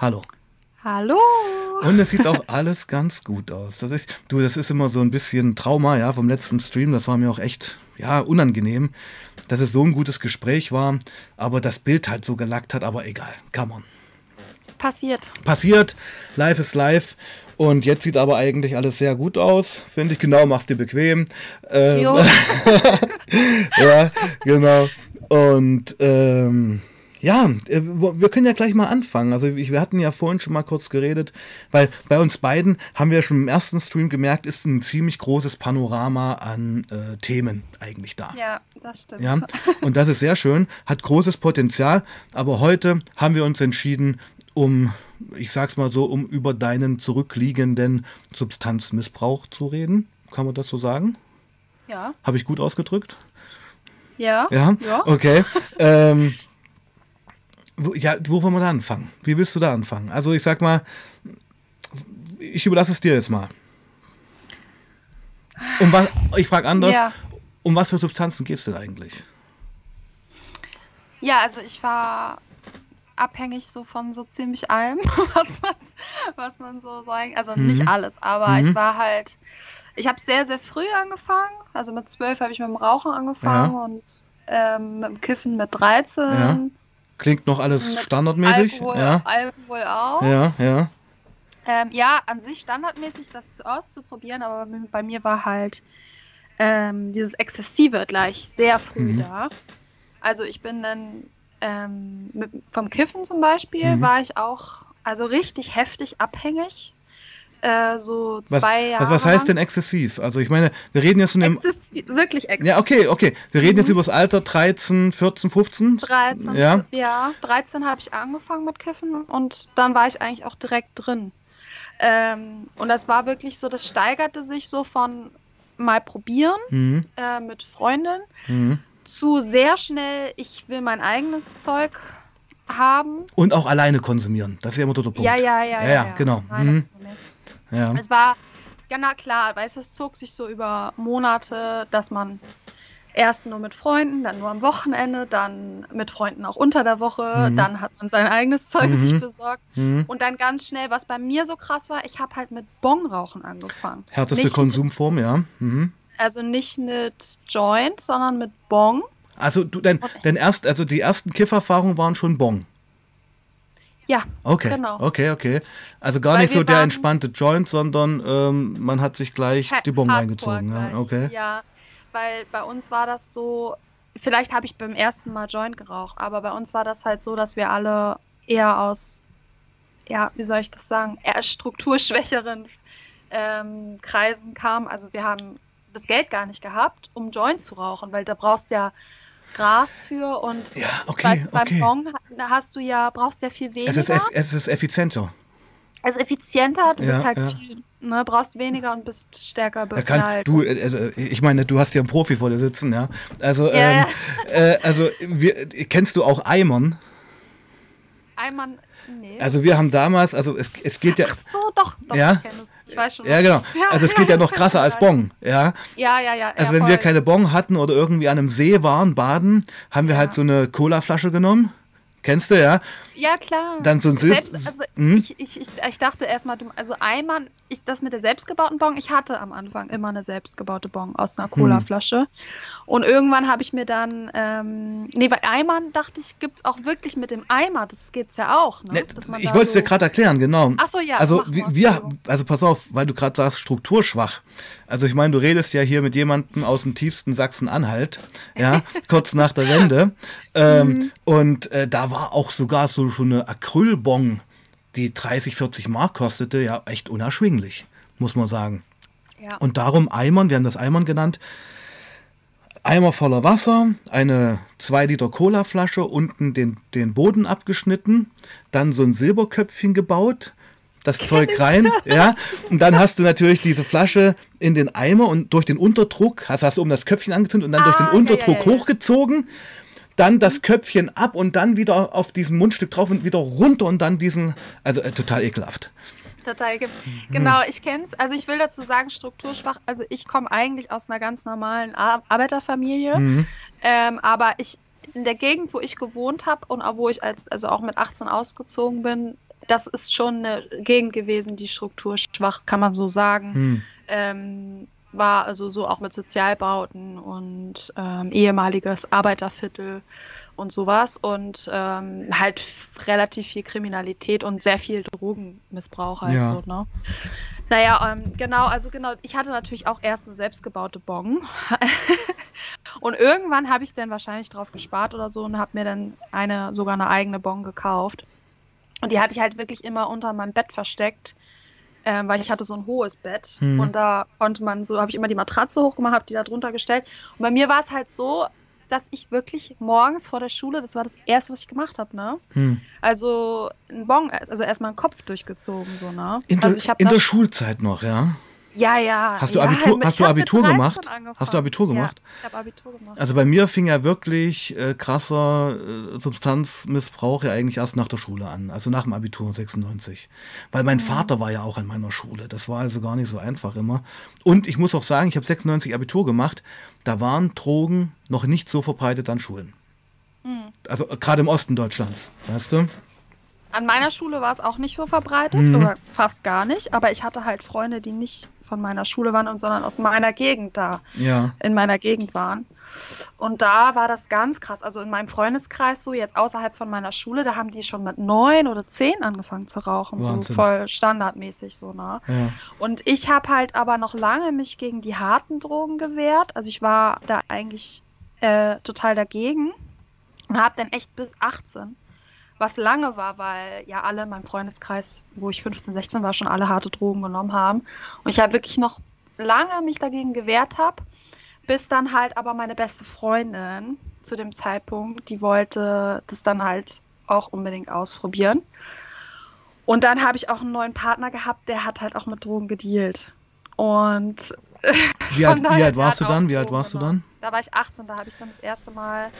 Hallo. Hallo. Und es sieht auch alles ganz gut aus. Das ist, du, das ist immer so ein bisschen Trauma, ja, vom letzten Stream. Das war mir auch echt, ja, unangenehm, dass es so ein gutes Gespräch war, aber das Bild halt so gelackt hat, aber egal. Come on. Passiert. Passiert. Live ist live. Und jetzt sieht aber eigentlich alles sehr gut aus, finde ich. Genau, machst dir bequem. Ähm, ja, genau. Und ähm, ja, äh, wir können ja gleich mal anfangen. Also wir hatten ja vorhin schon mal kurz geredet, weil bei uns beiden haben wir schon im ersten Stream gemerkt, ist ein ziemlich großes Panorama an äh, Themen eigentlich da. Ja, das stimmt. Ja, und das ist sehr schön, hat großes Potenzial. Aber heute haben wir uns entschieden, um ich sag's mal so, um über deinen zurückliegenden Substanzmissbrauch zu reden. Kann man das so sagen? Ja. Habe ich gut ausgedrückt? Ja. Ja? ja. Okay. ähm, wo, ja, wo wollen wir da anfangen? Wie willst du da anfangen? Also ich sag mal, ich überlasse es dir jetzt mal. Um was, ich frage anders, ja. um was für Substanzen geht es denn eigentlich? Ja, also ich war abhängig so von so ziemlich allem, was, man, was man so sagen. Also mhm. nicht alles, aber mhm. ich war halt. Ich habe sehr, sehr früh angefangen. Also mit zwölf habe ich mit dem Rauchen angefangen ja. und ähm, mit dem Kiffen mit 13. Ja. Klingt noch alles standardmäßig. Alkohol, ja. Alkohol auch. Ja, ja. Ähm, ja, an sich standardmäßig das auszuprobieren, aber bei mir war halt ähm, dieses Exzessive gleich sehr früh mhm. da. Also ich bin dann ähm, mit, vom Kiffen zum Beispiel mhm. war ich auch also richtig heftig abhängig. Äh, so zwei was, Jahre. Was heißt denn exzessiv? Also ich meine, wir reden jetzt von dem. Exzessi wirklich exzessiv. Ja, okay, okay. Wir reden mhm. jetzt über das Alter 13, 14, 15. 13, ja. Ja, 13 habe ich angefangen mit Kiffen und dann war ich eigentlich auch direkt drin. Ähm, und das war wirklich so, das steigerte sich so von mal probieren mhm. äh, mit Freundin mhm zu sehr schnell, ich will mein eigenes Zeug haben. Und auch alleine konsumieren. Das ist ja immer der Punkt. Ja, ja, ja. Ja, ja, ja genau. Mhm. Ja. Es war, ja, na klar, weißt du, es zog sich so über Monate, dass man erst nur mit Freunden, dann nur am Wochenende, dann mit Freunden auch unter der Woche, mhm. dann hat man sein eigenes Zeug mhm. sich besorgt mhm. und dann ganz schnell, was bei mir so krass war, ich habe halt mit Bongrauchen angefangen. Härteste Nicht Konsumform, ja. Mhm. Also nicht mit Joint, sondern mit Bong. Also du, dein, dein erst, also die ersten Kifferfahrungen waren schon Bong. Ja, okay, genau. Okay, okay. Also gar Weil nicht so der entspannte Joint, sondern ähm, man hat sich gleich die Bong reingezogen. Ja, okay. Ja, weil bei uns war das so, vielleicht habe ich beim ersten Mal Joint geraucht, aber bei uns war das halt so, dass wir alle eher aus, ja, wie soll ich das sagen, eher strukturschwächeren ähm, Kreisen kamen. Also wir haben das Geld gar nicht gehabt, um Joint zu rauchen, weil da brauchst du ja Gras für und ja, okay, weißt, beim okay. Bong hast du ja, brauchst ja viel weniger. Es ist, es ist effizienter. Es ist effizienter, du ja, bist halt ja. viel, ne, brauchst weniger und bist stärker beknallt. du, äh, ich meine, du hast ja einen Profi vor dir sitzen, ja. Also, ähm, äh, also wir, kennst du auch Eimern? Eimern Nee. Also wir haben damals, also es, es geht ja. Ach so, doch, doch, ja? ich. Ich weiß schon. Ja, genau. Also es geht ja, noch krasser als Bong, ja. Ja, ja, ja. Also wenn wir keine Bong hatten oder irgendwie an einem See waren, baden, haben wir halt so eine Colaflasche genommen Kennst du, ja? Ja, klar. Dann so ein Sil Selbst, also hm? ich, ich, ich, ich dachte erstmal, also einmal, ich, das mit der selbstgebauten Bon, ich hatte am Anfang immer eine selbstgebaute Bon aus einer Cola-Flasche. Hm. Und irgendwann habe ich mir dann, ähm, nee, bei Eimern dachte ich, gibt es auch wirklich mit dem Eimer, das geht's ja auch. Ne? ne ich wollte es dir gerade erklären, genau. Ach so, ja. Also wir, wir, also pass auf, weil du gerade sagst, strukturschwach. Also ich meine, du redest ja hier mit jemandem aus dem tiefsten Sachsen-Anhalt, ja, kurz nach der Wende. Ähm, mhm. Und äh, da war auch sogar so schon eine Acrylbon, die 30, 40 Mark kostete, ja echt unerschwinglich, muss man sagen. Ja. Und darum Eimern, wir haben das Eimern genannt, Eimer voller Wasser, eine 2 Liter Cola-Flasche, unten den, den Boden abgeschnitten, dann so ein Silberköpfchen gebaut, das Zeug rein, ja. Und dann hast du natürlich diese Flasche in den Eimer und durch den Unterdruck, hast, hast du um das Köpfchen angezündet und dann ah, durch den Unterdruck ja, ja, hochgezogen, dann das Köpfchen ab und dann wieder auf diesem Mundstück drauf und wieder runter und dann diesen, also äh, total ekelhaft. Total ekelhaft. Genau, ich kenne es. Also ich will dazu sagen, strukturschwach. Also ich komme eigentlich aus einer ganz normalen Ar Arbeiterfamilie, mhm. ähm, aber ich in der Gegend, wo ich gewohnt habe und wo ich als, also auch mit 18 ausgezogen bin, das ist schon eine Gegend gewesen, die strukturschwach, kann man so sagen. Hm. Ähm, war also so auch mit Sozialbauten und ähm, ehemaliges Arbeiterviertel und sowas und ähm, halt relativ viel Kriminalität und sehr viel Drogenmissbrauch halt Ja. so, ne? Naja, ähm, genau, also genau, ich hatte natürlich auch erst eine selbstgebaute Bon. und irgendwann habe ich dann wahrscheinlich drauf gespart oder so und habe mir dann eine, sogar eine eigene Bon gekauft. Und die hatte ich halt wirklich immer unter meinem Bett versteckt, ähm, weil ich hatte so ein hohes Bett. Hm. Und da konnte man so, habe ich immer die Matratze hochgemacht, habe die da drunter gestellt. Und bei mir war es halt so, dass ich wirklich morgens vor der Schule, das war das Erste, was ich gemacht habe, ne? Hm. Also ein Bon, also erstmal einen Kopf durchgezogen, so, ne? In, also der, ich habe in der Schulzeit noch, ja? Ja, ja. Hast du Abitur- hast du Abitur 13 gemacht? Hast du Abitur gemacht? Ja, ich habe Abitur gemacht. Also bei mir fing ja wirklich äh, krasser äh, Substanzmissbrauch ja eigentlich erst nach der Schule an, also nach dem Abitur 96. Weil mein Vater war ja auch an meiner Schule. Das war also gar nicht so einfach immer. Und ich muss auch sagen, ich habe 96 Abitur gemacht, da waren Drogen noch nicht so verbreitet an Schulen. Hm. Also äh, gerade im Osten Deutschlands, weißt du? An meiner Schule war es auch nicht so verbreitet Mhm. oder fast gar nicht, aber ich hatte halt Freunde, die nicht von meiner Schule waren, und, sondern aus meiner Gegend da, Ja. in meiner Gegend waren. Und da war das ganz krass. Also in meinem Freundeskreis, so jetzt außerhalb von meiner Schule, da haben die schon mit neun oder zehn angefangen zu rauchen, so Wahnsinn. voll standardmäßig so, ne? ja. Und ich habe halt aber noch lange mich gegen die harten Drogen gewehrt. Also ich war da eigentlich äh, total dagegen und habe dann echt bis 18, was lange war, weil ja alle in meinem Freundeskreis, wo ich 15, 16 war, schon alle harte Drogen genommen haben. Und ich habe wirklich noch lange mich dagegen gewehrt habe, bis dann halt aber meine beste Freundin zu dem Zeitpunkt, die wollte das dann halt auch unbedingt ausprobieren. Und dann habe ich auch einen neuen Partner gehabt, der hat halt auch mit Drogen gedealt. Und Wie, alt, wie alt warst du dann? Wie alt warst du dann? da war ich 18, da habe ich dann das erste Mal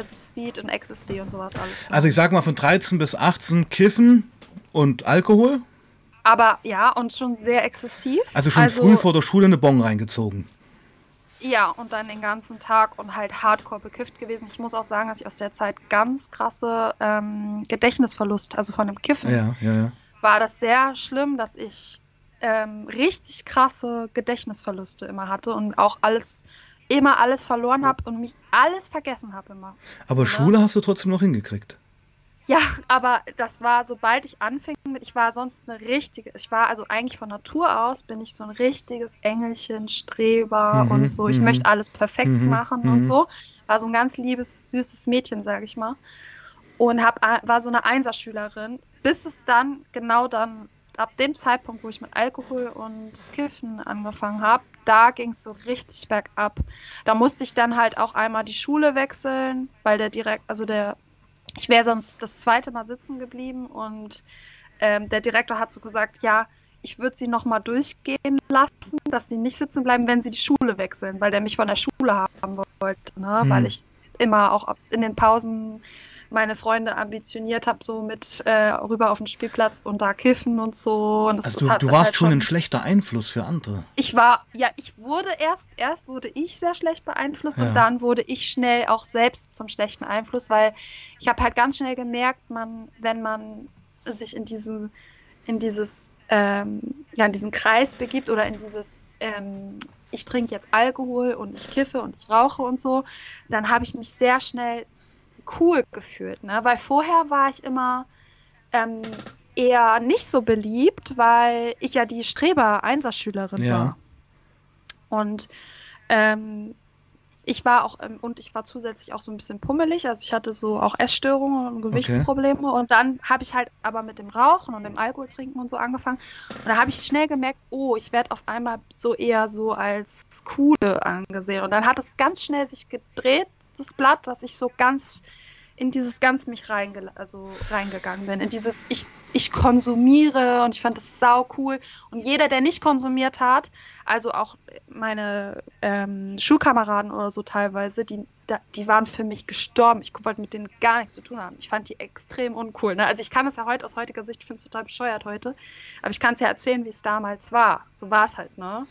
also Speed und Ecstasy und sowas alles. Also ich sag mal von 13 bis 18 Kiffen und Alkohol. Aber ja, und schon sehr exzessiv. Also schon früh vor der Schule eine Bon reingezogen. Ja, und dann den ganzen Tag und halt hardcore bekifft gewesen. Ich muss auch sagen, dass ich aus der Zeit ganz krasse ähm, Gedächtnisverlust, also von dem Kiffen, Ja, ja, ja. war das sehr schlimm, dass ich ähm, richtig krasse Gedächtnisverluste immer hatte und auch alles, immer alles verloren habe und mich alles vergessen habe immer. Aber So, ne? Schule hast du trotzdem noch hingekriegt. Ja, aber das war, sobald ich anfing mit, ich war sonst eine richtige, ich war also eigentlich von Natur aus, bin ich so ein richtiges Engelchen, Streber Mhm, und so. Ich mhm. möchte alles perfekt Mhm, machen mhm. und so. War so ein ganz liebes, süßes Mädchen, sage ich mal. Und hab, war so eine Einserschülerin, bis es dann, genau dann, ab dem Zeitpunkt, wo ich mit Alkohol und Kiffen angefangen habe, da ging es so richtig bergab. Da musste ich dann halt auch einmal die Schule wechseln, weil der direkt, also der ich wäre sonst das zweite Mal sitzen geblieben und ähm, der Direktor hat so gesagt, ja, ich würde sie nochmal durchgehen lassen, dass sie nicht sitzen bleiben, wenn sie die Schule wechseln, weil der mich von der Schule haben wollte, ne? Hm. weil ich immer auch in den Pausen meine Freunde ambitioniert habe, so mit äh, rüber auf den Spielplatz und da kiffen und so. Und das Also du, halt- du warst halt schon ein schlechter Einfluss für andere. ich war, ja, ich wurde erst, erst wurde ich sehr schlecht beeinflusst Ja. und dann wurde ich schnell auch selbst zum schlechten Einfluss, weil ich habe halt ganz schnell gemerkt, man, wenn man sich in diesen, in dieses, ähm, ja, in diesen Kreis begibt oder in dieses, ähm, ich trinke jetzt Alkohol und ich kiffe und ich rauche und so, dann habe ich mich sehr schnell cool gefühlt, ne? Weil vorher war ich immer ähm, eher nicht so beliebt, weil ich ja die Streber-Einserschülerin Ja. war. Und ähm, ich war auch, ähm, und ich war zusätzlich auch so ein bisschen pummelig, also ich hatte so auch Essstörungen und Gewichtsprobleme. Und dann habe ich halt aber mit dem Rauchen und dem Alkohol trinken und so angefangen. Und da habe ich schnell gemerkt, oh, ich werde auf einmal so eher so als coole angesehen. Und dann hat es ganz schnell sich gedreht, das Blatt, dass ich so ganz in dieses ganz mich reinge also reingegangen bin. In dieses, ich, ich konsumiere und ich fand das sau cool. Und jeder, der nicht konsumiert hat, also auch meine ähm, Schulkameraden oder so teilweise, die, die waren für mich gestorben. Ich wollte mit denen gar nichts zu tun haben. Ich fand die extrem uncool. Ne? Also ich kann es ja heute aus heutiger Sicht, ich finde es total bescheuert heute, aber ich kann es ja erzählen, wie es damals war. So war es halt, ne?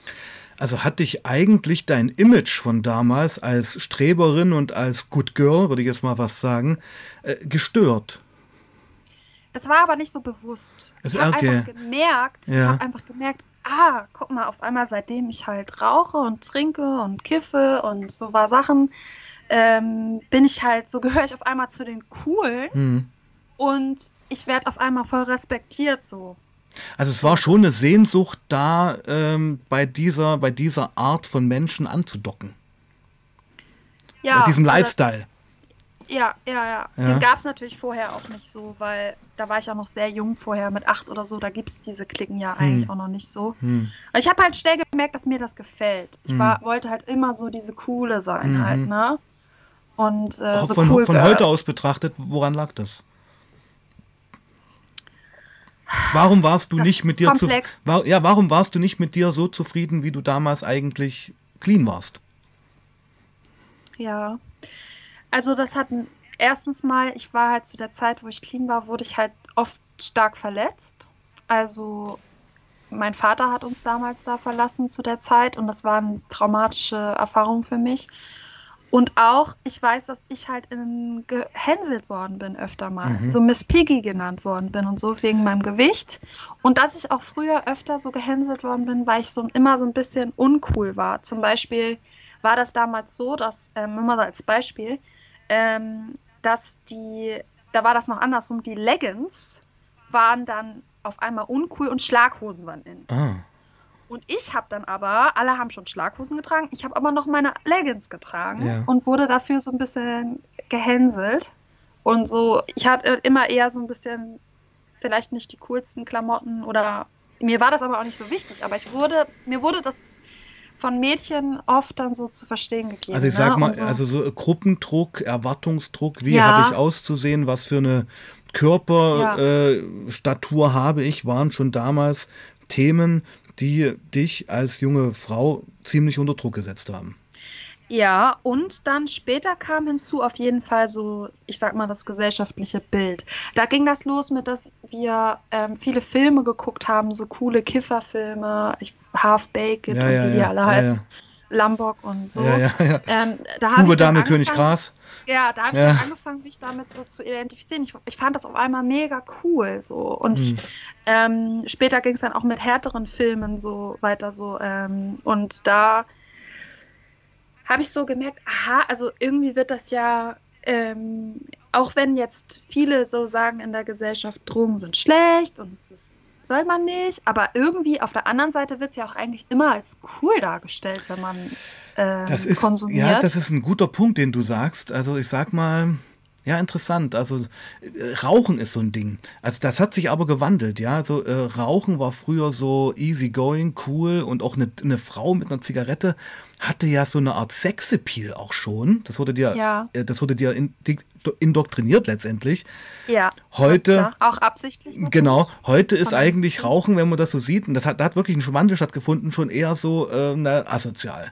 Also hat dich eigentlich dein Image von damals als Streberin und als Good Girl, würde ich jetzt mal was sagen, äh, gestört? Das war aber nicht so bewusst. Ist- Ich habe okay. einfach gemerkt, ich Ja. habe einfach gemerkt, ah, guck mal, auf einmal, seitdem ich halt rauche und trinke und kiffe und so war Sachen, ähm, bin ich halt, so gehöre ich auf einmal zu den Coolen Mhm. und ich werde auf einmal voll respektiert so. Also es war schon eine Sehnsucht da, ähm, bei, dieser, bei dieser Art von Menschen anzudocken. Ja, bei diesem oder- Lifestyle. Ja, ja, ja. Ja. Den gab es natürlich vorher auch nicht so, weil da war ich ja noch sehr jung vorher, mit acht oder so. Da gibt es diese Klicken ja eigentlich Hm. auch noch nicht so. Hm. Aber ich habe halt schnell gemerkt, dass mir das gefällt. Ich Hm. war, wollte halt immer so diese Coole sein Mhm. halt, ne? Und äh, Auch so von, cool von heute aus betrachtet, woran lag das? Warum warst du Das nicht mit dir komplex. zu, war, ja, warum warst du nicht mit dir so zufrieden, wie du damals eigentlich clean warst? Ja. Also das hat erstens mal, ich war halt zu der Zeit, wo ich clean war, wurde ich halt oft stark verletzt. Also mein Vater hat uns damals da verlassen zu der Zeit und das war eine traumatische Erfahrung für mich. Und auch, ich weiß, dass ich halt in, gehänselt worden bin öfter mal. Mhm. So Miss Piggy genannt worden bin und so wegen meinem Gewicht. Und dass ich auch früher öfter so gehänselt worden bin, weil ich so immer so ein bisschen uncool war. Zum Beispiel war das damals so, dass, ähm, mal als Beispiel, ähm, dass die, da war das noch andersrum, die Leggings waren dann auf einmal uncool und Schlaghosen waren in. Ah. Und ich habe dann aber, alle haben schon Schlaghosen getragen, ich habe aber noch meine Leggings getragen Ja. und wurde dafür so ein bisschen gehänselt. Und so, ich hatte immer eher so ein bisschen, vielleicht nicht die coolsten Klamotten oder mir war das aber auch nicht so wichtig, aber ich wurde, mir wurde das von Mädchen oft dann so zu verstehen gegeben. Also ich ne? sag mal, Und so. also so Gruppendruck, Erwartungsdruck, wie Ja. habe ich auszusehen, was für eine Körperstatur Ja. äh, habe ich, waren schon damals Themen, die dich als junge Frau ziemlich unter Druck gesetzt haben. Ja, und dann später kam hinzu auf jeden Fall so, ich sag mal, das gesellschaftliche Bild. Da ging das los mit, dass wir ähm, viele Filme geguckt haben, so coole Kifferfilme, ich, Half Baked Ja, und ja, wie die ja, alle heißen, ja. Lombok und so. Ja, ja, ja. Ähm, da dann Dame, König, Gras. Ja, da habe ich Ja. dann angefangen, mich damit so zu identifizieren. Ich, ich fand das auf einmal mega cool so. Und Hm. ähm, später ging es dann auch mit härteren Filmen so weiter so. Ähm, und da habe ich so gemerkt, aha, also irgendwie wird das ja, ähm, auch wenn jetzt viele so sagen in der Gesellschaft, Drogen sind schlecht und es ist, soll man nicht, aber irgendwie auf der anderen Seite wird es ja auch eigentlich immer als cool dargestellt, wenn man ähm, Das ist, konsumiert. ja, das ist ein guter Punkt, den du sagst. Also ich sag mal, ja, interessant. Also äh, Rauchen ist so ein Ding. Also das hat sich aber gewandelt, ja. Also äh, Rauchen war früher so easy going, cool und auch eine, eine Frau mit einer Zigarette hatte ja so eine Art Sexappeal auch schon. Das wurde dir, Ja. äh, das wurde dir in, indoktriniert letztendlich. ja, Heute, klar. auch absichtlich. natürlich. Genau, heute ist Von eigentlich. Rauchen, wenn man das so sieht, und das hat, da hat wirklich ein Wandel stattgefunden, schon eher so äh, na, asozial.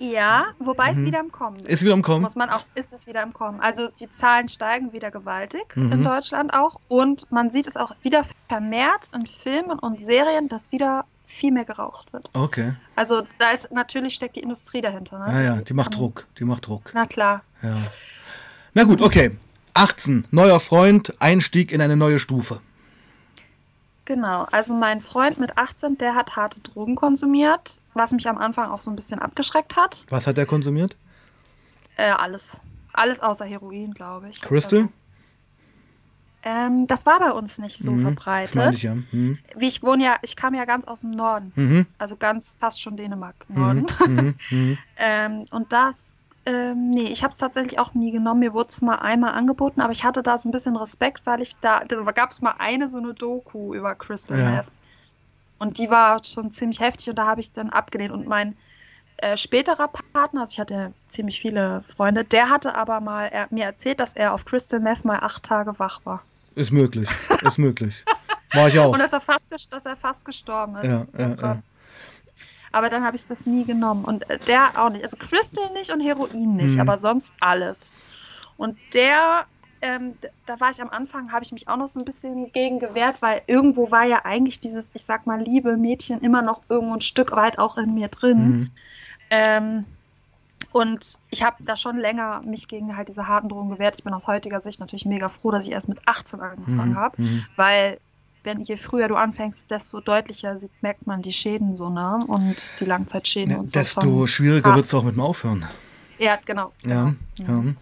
Ja, wobei es Mhm. wieder im Kommen Ist wieder im Kommen. Muss man auch, ist es wieder im Kommen. Also die Zahlen steigen wieder gewaltig Mhm. in Deutschland auch. Und man sieht es auch wieder vermehrt in Filmen und Serien, dass wieder viel mehr geraucht wird. Okay. Also da ist natürlich steckt die Industrie dahinter. Ne? Ja, ja, die macht Druck. Die macht Druck. Na klar. Ja. Na gut, okay. 18. Neuer Freund, Einstieg in eine neue Stufe. Genau. Also mein Freund mit 18, der hat harte Drogen konsumiert, was mich am Anfang auch so ein bisschen abgeschreckt hat. Was hat er konsumiert? Äh, alles. Alles außer Heroin, glaube ich. Crystal? Ähm, das war bei uns nicht so Mhm, verbreitet. ich ja. Mhm. Wie ich wohne ja, ich kam ja ganz aus dem Norden. Mhm. Also ganz fast schon Dänemark, Mhm. Norden. Mhm. Mhm. Ähm, und das, ähm, nee, ich habe es tatsächlich auch nie genommen. Mir wurde es mal einmal angeboten, aber ich hatte da so ein bisschen Respekt, weil ich da, da gab es mal eine so eine Doku über Crystal Ja. Meth. Und die war schon ziemlich heftig und da habe ich dann abgelehnt. Und mein äh, späterer Partner, also ich hatte ziemlich viele Freunde, der hatte aber mal er, mir erzählt, dass er auf Crystal Meth mal acht Tage wach war. Ist möglich. Ist möglich. War ich auch. Und dass er fast, dass er fast gestorben ist. Ja, ja, ja. Aber dann habe ich das nie genommen. Und äh, der auch nicht. Also Crystal nicht und Heroin nicht, Mhm. aber sonst alles. Und der, ähm, da war ich am Anfang, habe ich mich auch noch so ein bisschen gegen gewehrt, weil irgendwo war ja eigentlich dieses, ich sag mal, liebe Mädchen immer noch irgendwo ein Stück weit auch in mir drin. Mhm. Ähm, Und ich habe da schon länger mich gegen halt diese harten Drogen gewehrt. Ich bin aus heutiger Sicht natürlich mega froh, dass ich erst mit 18 angefangen Mhm, habe, mhm. weil wenn je früher du anfängst, desto deutlicher sieht, merkt man die Schäden so, ne? Und die Langzeitschäden Ja, und so. desto schwieriger wird es auch mit dem Aufhören. Ja, genau. Ja, genau. ja.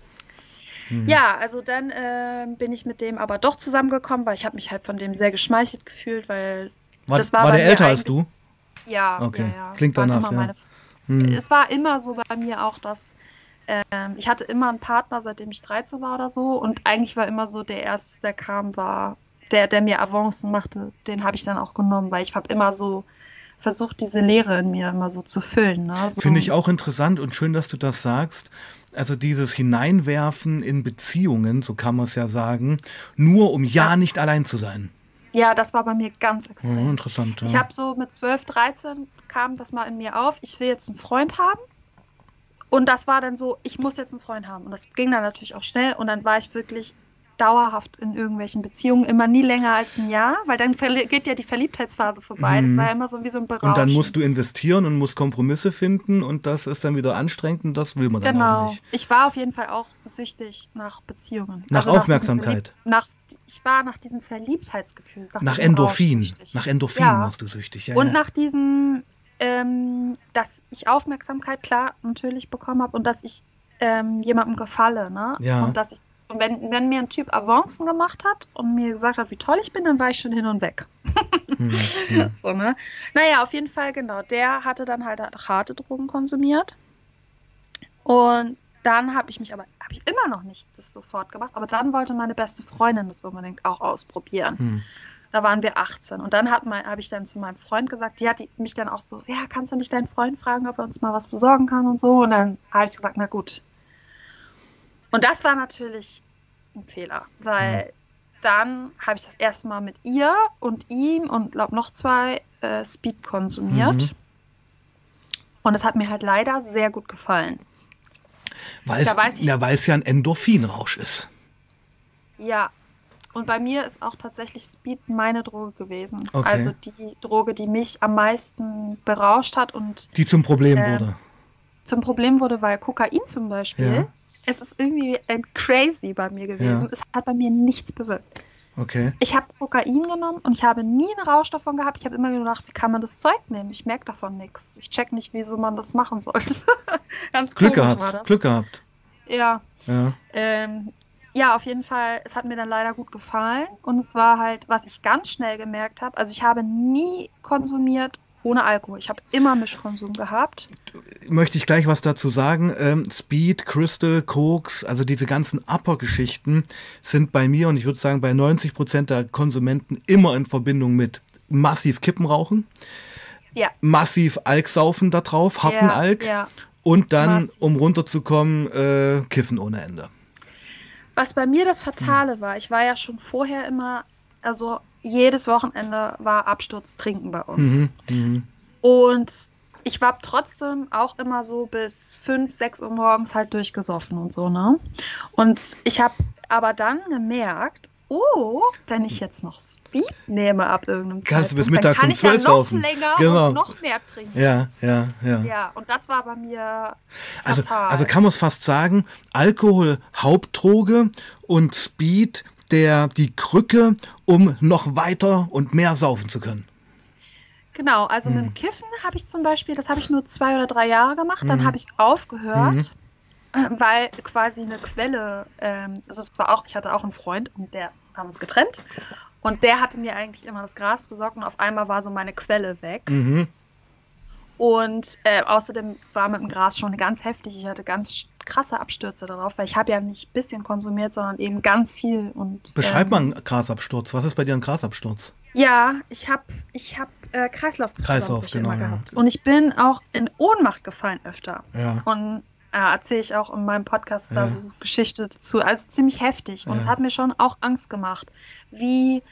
Mhm. Ja, also dann ähm, bin ich mit dem aber doch zusammengekommen, weil ich habe mich halt von dem sehr geschmeichelt gefühlt, weil War, das war, war der älter als du? Ja, Okay, ja, ja. klingt Waren danach, ja. meine- Hm. Es war immer so bei mir auch, dass ähm, ich hatte immer einen Partner, seitdem ich 13 war oder so und eigentlich war immer so der erste, der kam, war der, der mir Avancen machte, den habe ich dann auch genommen, weil ich habe immer so versucht, diese Leere in mir immer so zu füllen. Ne? So, Finde ich auch interessant und schön, dass du das sagst. Also dieses Hineinwerfen in Beziehungen, so kann man es ja sagen, nur um ja, Ja. nicht allein zu sein. Ja, das war bei mir ganz extrem. interessant. Ja. Ich habe so mit 12, 13 kam das mal in mir auf, ich will jetzt einen Freund haben. Und das war dann so, ich muss jetzt einen Freund haben. Und das ging dann natürlich auch schnell. Und dann war ich wirklich dauerhaft in irgendwelchen Beziehungen, immer nie länger als ein Jahr, weil dann geht ja die Verliebtheitsphase vorbei. Das Mhm. war ja immer so wie so ein Berauschen. und dann musst du investieren und musst Kompromisse finden und das ist dann wieder anstrengend und das will man dann auch Genau. nicht. Ich war auf jeden Fall auch süchtig nach Beziehungen. Nach Also Aufmerksamkeit. Nach, ich war nach diesem Verliebtheitsgefühl. Nach, Nach Endorphin. Nach Endorphin Ja. warst du süchtig. Ja, Und ja. nach diesem, ähm, dass ich Aufmerksamkeit klar natürlich bekommen habe und dass ich ähm, jemandem gefalle, ne? Ja. Und dass ich, und wenn, wenn mir ein Typ Avancen gemacht hat und mir gesagt hat, wie toll ich bin, dann war ich schon hin und weg. Hm, hm. So, ne? Naja, auf jeden Fall, genau. Der hatte dann halt harte Drogen konsumiert. Und dann habe ich mich aber, habe ich immer noch nicht das sofort gemacht, aber dann wollte meine beste Freundin das unbedingt auch ausprobieren. Hm. Da waren wir 18. Und dann habe ich dann zu meinem Freund gesagt, die hat mich dann auch so, ja, kannst du nicht deinen Freund fragen, ob er uns mal was besorgen kann und so. Und dann habe ich gesagt, na gut. Und das war natürlich ein Fehler, weil dann habe ich das erste Mal mit ihr und ihm und glaub noch zwei äh, Speed konsumiert. Mhm. Und es hat mir halt leider sehr gut gefallen. Weil, es, weiß ich- ja, weil es ja ein Endorphinrausch ist. Ja. Und bei mir ist auch tatsächlich Speed meine Droge gewesen. Okay. Also die Droge, die mich am meisten berauscht hat und Die zum Problem Ähm, wurde. zum Problem wurde, weil Kokain zum Beispiel, Ja. Es ist irgendwie ein crazy bei mir gewesen. Ja. Es hat bei mir nichts bewirkt. Okay. Ich habe Kokain genommen und ich habe nie einen Rausch davon gehabt. Ich habe immer gedacht, wie kann man das Zeug nehmen? Ich merke davon nichts. Ich check nicht, wieso man das machen sollte. Ganz Glück komisch war gehabt. das. Glück gehabt. Ja. Ja. Ähm, ja, auf jeden Fall, es hat mir dann leider gut gefallen. Und es war halt, was ich ganz schnell gemerkt habe, also ich habe nie konsumiert ohne Alkohol. Ich habe immer Mischkonsum gehabt. möchte ich gleich was dazu sagen. Ähm, Speed, Crystal, Koks, also diese ganzen Upper-Geschichten sind bei mir und ich würde sagen bei 90 Prozent der Konsumenten immer in Verbindung mit massiv Kippen rauchen, Ja. massiv Alk saufen da drauf, harten ja, Alk Ja. und dann, Massiv. um runterzukommen, äh, Kiffen ohne Ende. Was bei mir das. Fatale war, ich war ja schon vorher immer, also jedes Wochenende war Absturz trinken bei uns. Mhm, mhm. Und ich war trotzdem auch immer so bis 5, 6 Uhr morgens halt durchgesoffen und so, ne? Und ich habe aber dann gemerkt, oh, wenn ich jetzt noch Speed nehme ab irgendeinem Kannst du bis Zeitpunkt, mittags dann kann um ich ja 12 noch länger Genau. und noch mehr trinken. Ja, ja, ja. Ja, und das war bei mir Also, fatal. also kann man es fast sagen, Alkohol Hauptdroge und Speed der die Krücke, um noch weiter und mehr saufen zu können. Genau, also mit Hm. dem Kiffen habe ich zum Beispiel, das habe ich nur zwei oder drei Jahre gemacht, dann Mhm. habe ich aufgehört, äh, weil quasi eine Quelle, ähm, also es war auch, ich hatte auch einen Freund und der haben uns getrennt und der hatte mir eigentlich immer das Gras besorgt und auf einmal war so meine Quelle weg. Mhm. Und äh, außerdem war mit dem Gras schon ganz heftig. Ich hatte ganz krasse Abstürze darauf, weil ich habe ja nicht ein bisschen konsumiert, sondern eben ganz viel. Und, Beschreib ähm, mal einen Grasabsturz. Was ist bei dir ein Grasabsturz? Ja, ich habe ich hab, äh, Kreislauf, genau, immer ja. gehabt. Und ich bin auch in Ohnmacht gefallen öfter. Ja. Und äh, erzähle ich auch in meinem Podcast Ja. da so Geschichte dazu. Also ziemlich heftig. Und es Ja. hat mir schon auch Angst gemacht, wie.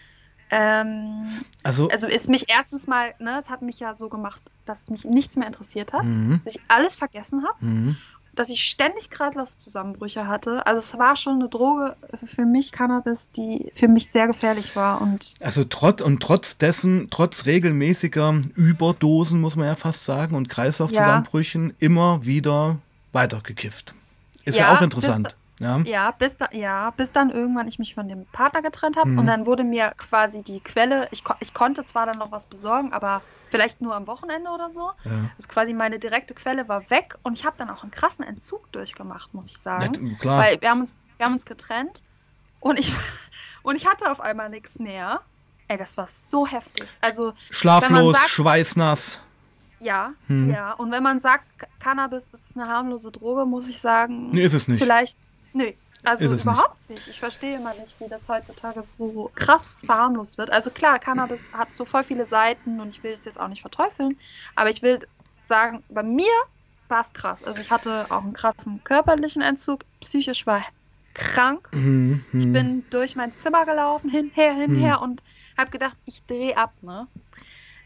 Ähm, Also, also ist mich erstens mal, ne, es hat mich ja so gemacht, dass mich nichts mehr interessiert hat, mhm. dass ich alles vergessen habe, Mhm. Dass ich ständig Kreislaufzusammenbrüche hatte. Also es war schon eine Droge für mich, Cannabis, die für mich sehr gefährlich war. Und also trotz und trotz dessen, trotz regelmäßiger Überdosen, muss man ja fast sagen, und Kreislaufzusammenbrüchen immer wieder weiter gekifft. Ist ja, ja auch interessant. Ja. ja, bis, da, ja, bis dann irgendwann ich mich von dem Partner getrennt habe mhm. und dann wurde mir quasi die Quelle, ich, ich konnte zwar dann noch was besorgen, aber vielleicht nur am Wochenende oder so. Ja. Also quasi meine direkte Quelle war weg und ich habe dann auch einen krassen Entzug durchgemacht, muss ich sagen. Ja, klar. Weil wir haben uns, wir haben uns getrennt und ich, und ich hatte auf einmal nichts mehr. Ey, das war so heftig. Also schlaflos, sagt, schweißnass. Ja, hm. ja. Und wenn man sagt, Cannabis ist eine harmlose Droge, muss ich sagen, nee, ist es nicht. Vielleicht, nee, also überhaupt nicht. nicht. Ich verstehe immer nicht, wie das heutzutage so krass verharmlost wird. Also klar, Cannabis hat so voll viele Seiten und ich will es jetzt auch nicht verteufeln, aber ich will sagen, bei mir war es krass. Also ich hatte auch einen krassen körperlichen Entzug, psychisch war krank. Mhm, ich mhm. bin durch mein Zimmer gelaufen, hinher, hinher mhm. und habe gedacht, ich drehe ab, ne?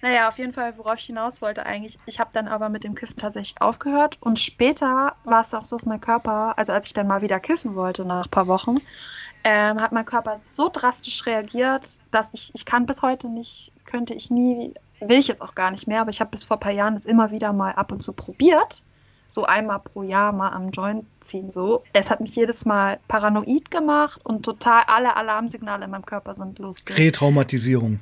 Naja, auf jeden Fall, worauf ich hinaus wollte eigentlich, ich habe dann aber mit dem Kiffen tatsächlich aufgehört und später war es auch so, dass mein Körper, also als ich dann mal wieder kiffen wollte nach ein paar Wochen, ähm, hat mein Körper so drastisch reagiert, dass ich, ich kann bis heute nicht, könnte ich nie, will ich jetzt auch gar nicht mehr, aber ich habe bis vor ein paar Jahren das immer wieder mal ab und zu probiert. So einmal pro Jahr mal am Joint ziehen, so. Es hat mich jedes Mal paranoid gemacht und total alle Alarmsignale in meinem Körper sind losgegangen. Retraumatisierung.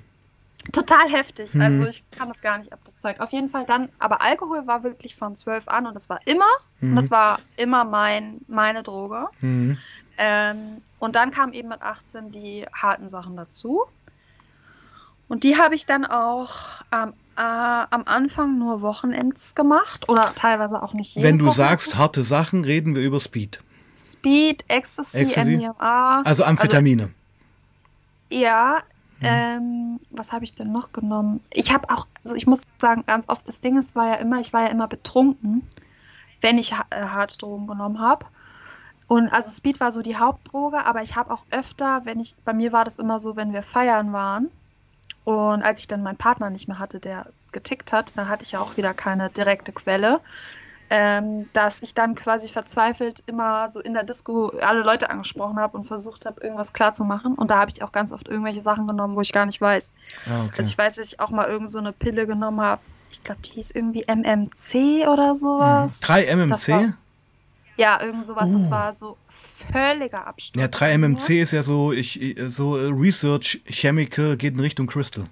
Total heftig. Mhm. Also ich kann das gar nicht ab, das Zeug. Auf jeden Fall dann, aber Alkohol war wirklich von zwölf an und das war immer, mhm. und das war immer mein, meine Droge. Mhm. Ähm, und dann kamen eben mit 18 die harten Sachen dazu. Und die habe ich dann auch ähm, äh, am Anfang nur Wochenends gemacht oder teilweise auch nicht jedes Wenn du Wochenende. sagst harte Sachen, reden wir über Speed. Speed, Ecstasy, Ecstasy? MDMA. Also Amphetamine. Also, ja, Mhm. Ähm, was habe ich denn noch genommen? Ich habe auch, also ich muss sagen, ganz oft, das Ding ist, war ja immer, ich war ja immer betrunken, wenn ich äh, Hartdrogen genommen habe. Und also Speed war so die Hauptdroge, aber ich habe auch öfter, wenn ich, bei mir war das immer so, wenn wir feiern waren und als ich dann meinen Partner nicht mehr hatte, der getickt hat, dann hatte ich ja auch wieder keine direkte Quelle ähm, dass ich dann quasi verzweifelt immer so in der Disco alle Leute angesprochen habe und versucht habe, irgendwas klarzumachen. Und da habe ich auch ganz oft irgendwelche Sachen genommen, wo ich gar nicht weiß. Ah, okay. Also ich weiß, dass ich auch mal irgend so eine Pille genommen habe. Ich glaube, die hieß irgendwie MMC oder sowas. 3 hm. MMC? War, ja, irgend sowas. Uh. Das war so völliger Abstand. Ja, 3 MMC ist ja so, ich, so äh, Research Chemical geht in Richtung Crystal.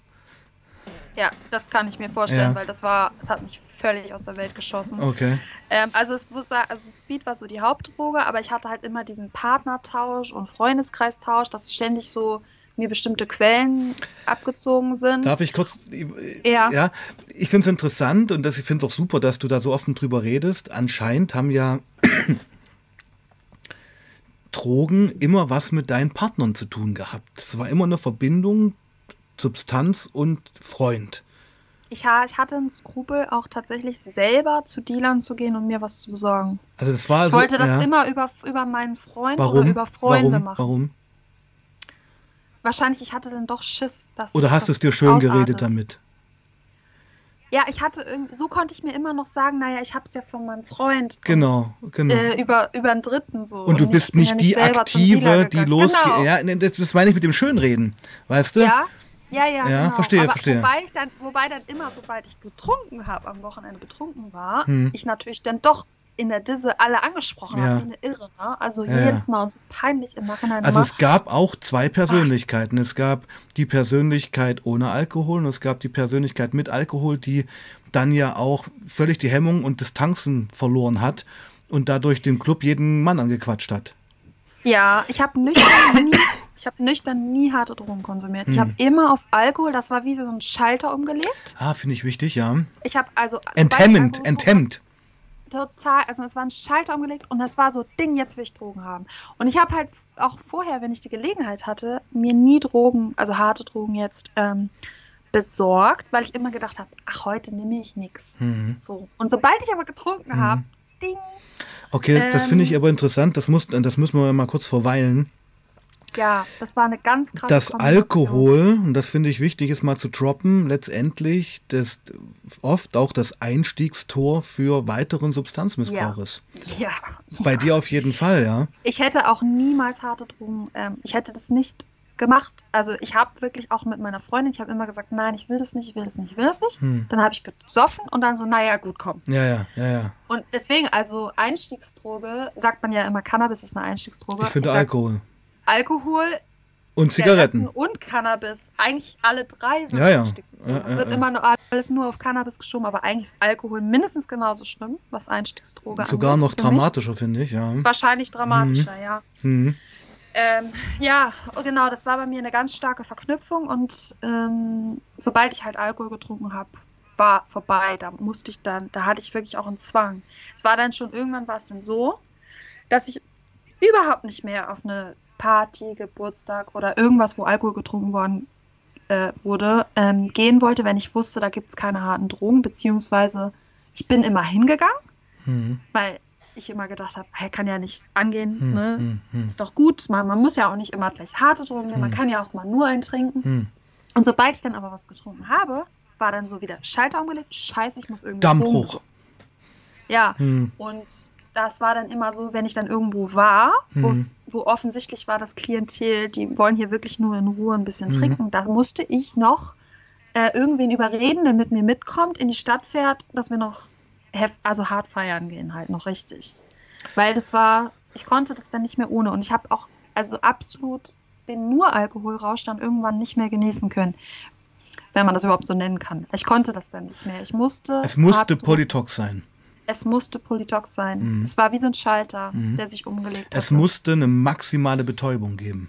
Ja, das kann ich mir vorstellen, ja. weil das war, es hat mich völlig aus der Welt geschossen. Okay. Ähm, also es also Speed war so die Hauptdroge, aber ich hatte halt immer diesen Partnertausch und Freundeskreistausch, dass ständig so mir bestimmte Quellen abgezogen sind. Darf ich kurz? Ja. ja ich finde es interessant und das, ich finde es auch super, dass du da so offen drüber redest. Anscheinend haben ja Drogen immer was mit deinen Partnern zu tun gehabt. Es war immer eine Verbindung Substanz und Freund. Ich, ich hatte einen Skrupel, auch tatsächlich selber zu Dealern zu gehen und mir was zu besorgen. Also das war ich wollte das ja. immer über, über meinen Freund Warum? oder über Freunde Warum? machen. Warum? Wahrscheinlich, ich hatte dann doch Schiss, dass. Oder hast du es dir schön ausartet. geredet damit? Ja, ich hatte so konnte ich mir immer noch sagen, naja, ich habe es ja von meinem Freund. Genau, und, genau. Äh, über, über einen Dritten so. Und du bist nicht, ja nicht die Aktive, die losgeht. Genau. Ja, das, das meine ich mit dem Schönreden, weißt du? Ja, ja, ja, ja genau. verstehe, Aber verstehe. Wobei, ich dann, wobei dann immer, sobald ich getrunken habe, am Wochenende betrunken war, hm. ich natürlich dann doch in der Disse alle angesprochen ja. habe, wie eine Irre. Ne? Also ja, jedes Mal und so peinlich im Nachhinein. Also immer. es gab auch zwei Persönlichkeiten. Ach. Es gab die Persönlichkeit ohne Alkohol und es gab die Persönlichkeit mit Alkohol, die dann ja auch völlig die Hemmung und Distanzen verloren hat und dadurch dem Club jeden Mann angequatscht hat. Ja, ich habe nüchtern nie, ich habe nüchtern nie harte Drogen konsumiert. Hm. Ich habe immer auf Alkohol, das war wie so ein Schalter umgelegt. Ah, finde ich wichtig, ja. Ich habe also enthemmend, enthemmt. Total, also es war ein Schalter umgelegt und das war so Ding, jetzt will ich Drogen haben. Und ich habe halt auch vorher, wenn ich die Gelegenheit hatte, mir nie Drogen, also harte Drogen jetzt ähm, besorgt, weil ich immer gedacht habe, ach heute nehme ich nichts. Mhm. So und sobald ich aber getrunken mhm. habe, Ding, Okay, ähm, das finde ich aber interessant. Das, muss, das müssen wir mal kurz verweilen. Ja, das war eine ganz krasse Das Alkohol, und das finde ich wichtig, ist mal zu droppen, letztendlich das oft auch das Einstiegstor für weiteren Substanzmissbrauch ist. Ja, ja. Bei dir auf jeden Fall, ja. Ich hätte auch niemals harte Drogen, ähm, ich hätte das nicht gemacht. Also ich habe wirklich auch mit meiner Freundin, ich habe immer gesagt, nein, ich will das nicht, ich will das nicht, ich will das nicht. Hm. Dann habe ich gesoffen und dann so, naja, gut, komm. Ja, ja, ja, ja. Und deswegen, also Einstiegsdroge, sagt man ja immer, Cannabis ist eine Einstiegsdroge. Ich finde sag, Alkohol. Alkohol Und Zigaretten. und Cannabis, eigentlich alle drei sind Ja, ja. Einstiegsdrogen. Ja, es wird immer nur, alles nur auf Cannabis geschoben, aber eigentlich ist Alkohol mindestens genauso schlimm, was Einstiegsdroge Sogar angeht, noch für mich. dramatischer, finde ich, ja. Wahrscheinlich dramatischer, ja. Mhm. Ähm, ja, genau, das war bei mir eine ganz starke Verknüpfung und ähm, sobald ich halt Alkohol getrunken habe, war vorbei. Da musste ich dann, da hatte ich wirklich auch einen Zwang. Es war dann schon irgendwann war es dann so, dass ich überhaupt nicht mehr auf eine Party, Geburtstag oder irgendwas, wo Alkohol getrunken worden äh, wurde, ähm, gehen wollte, wenn ich wusste, da gibt es keine harten Drogen, beziehungsweise ich bin immer hingegangen, Mhm. weil ich immer gedacht habe, hey, kann ja nicht angehen, Mhm. ne? Mhm. Mhm. ist doch gut. Man, man muss ja auch nicht immer gleich harte Drogen nehmen, man Hm. kann ja auch mal nur einen trinken. Mhm. Und sobald ich dann aber was getrunken habe, war dann so wieder Schalter umgelegt, scheiße, ich muss irgendwie Dammbruch. Ja, Mhm. und das war dann immer so, wenn ich dann irgendwo war, Mhm. wo offensichtlich war das Klientel, die wollen hier wirklich nur in Ruhe ein bisschen Mhm. trinken, da musste ich noch äh, irgendwen überreden, der mit mir mitkommt, in die Stadt fährt, dass wir noch also hart feiern gehen, halt noch richtig. Weil das war, ich konnte das dann nicht mehr ohne und ich habe auch also absolut den nur Alkoholrausch dann irgendwann nicht mehr genießen können. Wenn man das überhaupt so nennen kann. Ich konnte das dann nicht mehr. Ich musste. Es musste Polytox sein. Es musste Polytox sein. Mhm. Es war wie so ein Schalter, Mhm. der sich umgelegt hat. Es musste eine maximale Betäubung geben.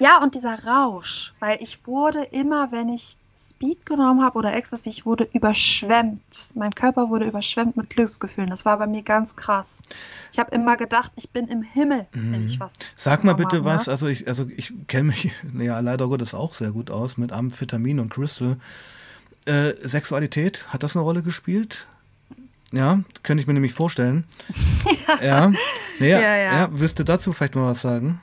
Ja, und dieser Rausch, weil ich wurde immer, wenn ich Speed genommen habe oder Ecstasy, ich wurde überschwemmt. Mein Körper wurde überschwemmt mit Glücksgefühlen. Das war bei mir ganz krass. Ich habe immer gedacht, ich bin im Himmel, wenn ich was. Mhm. Sag mal bitte habe, was, ne? also ich, also ich kenne mich ja leider Gottes auch sehr gut aus mit Amphetamin und Crystal. Äh, Sexualität, hat das eine Rolle gespielt? Ja, könnte ich mir nämlich vorstellen. ja. Naja, Ja, ja, ja. Willst du dazu vielleicht mal was sagen?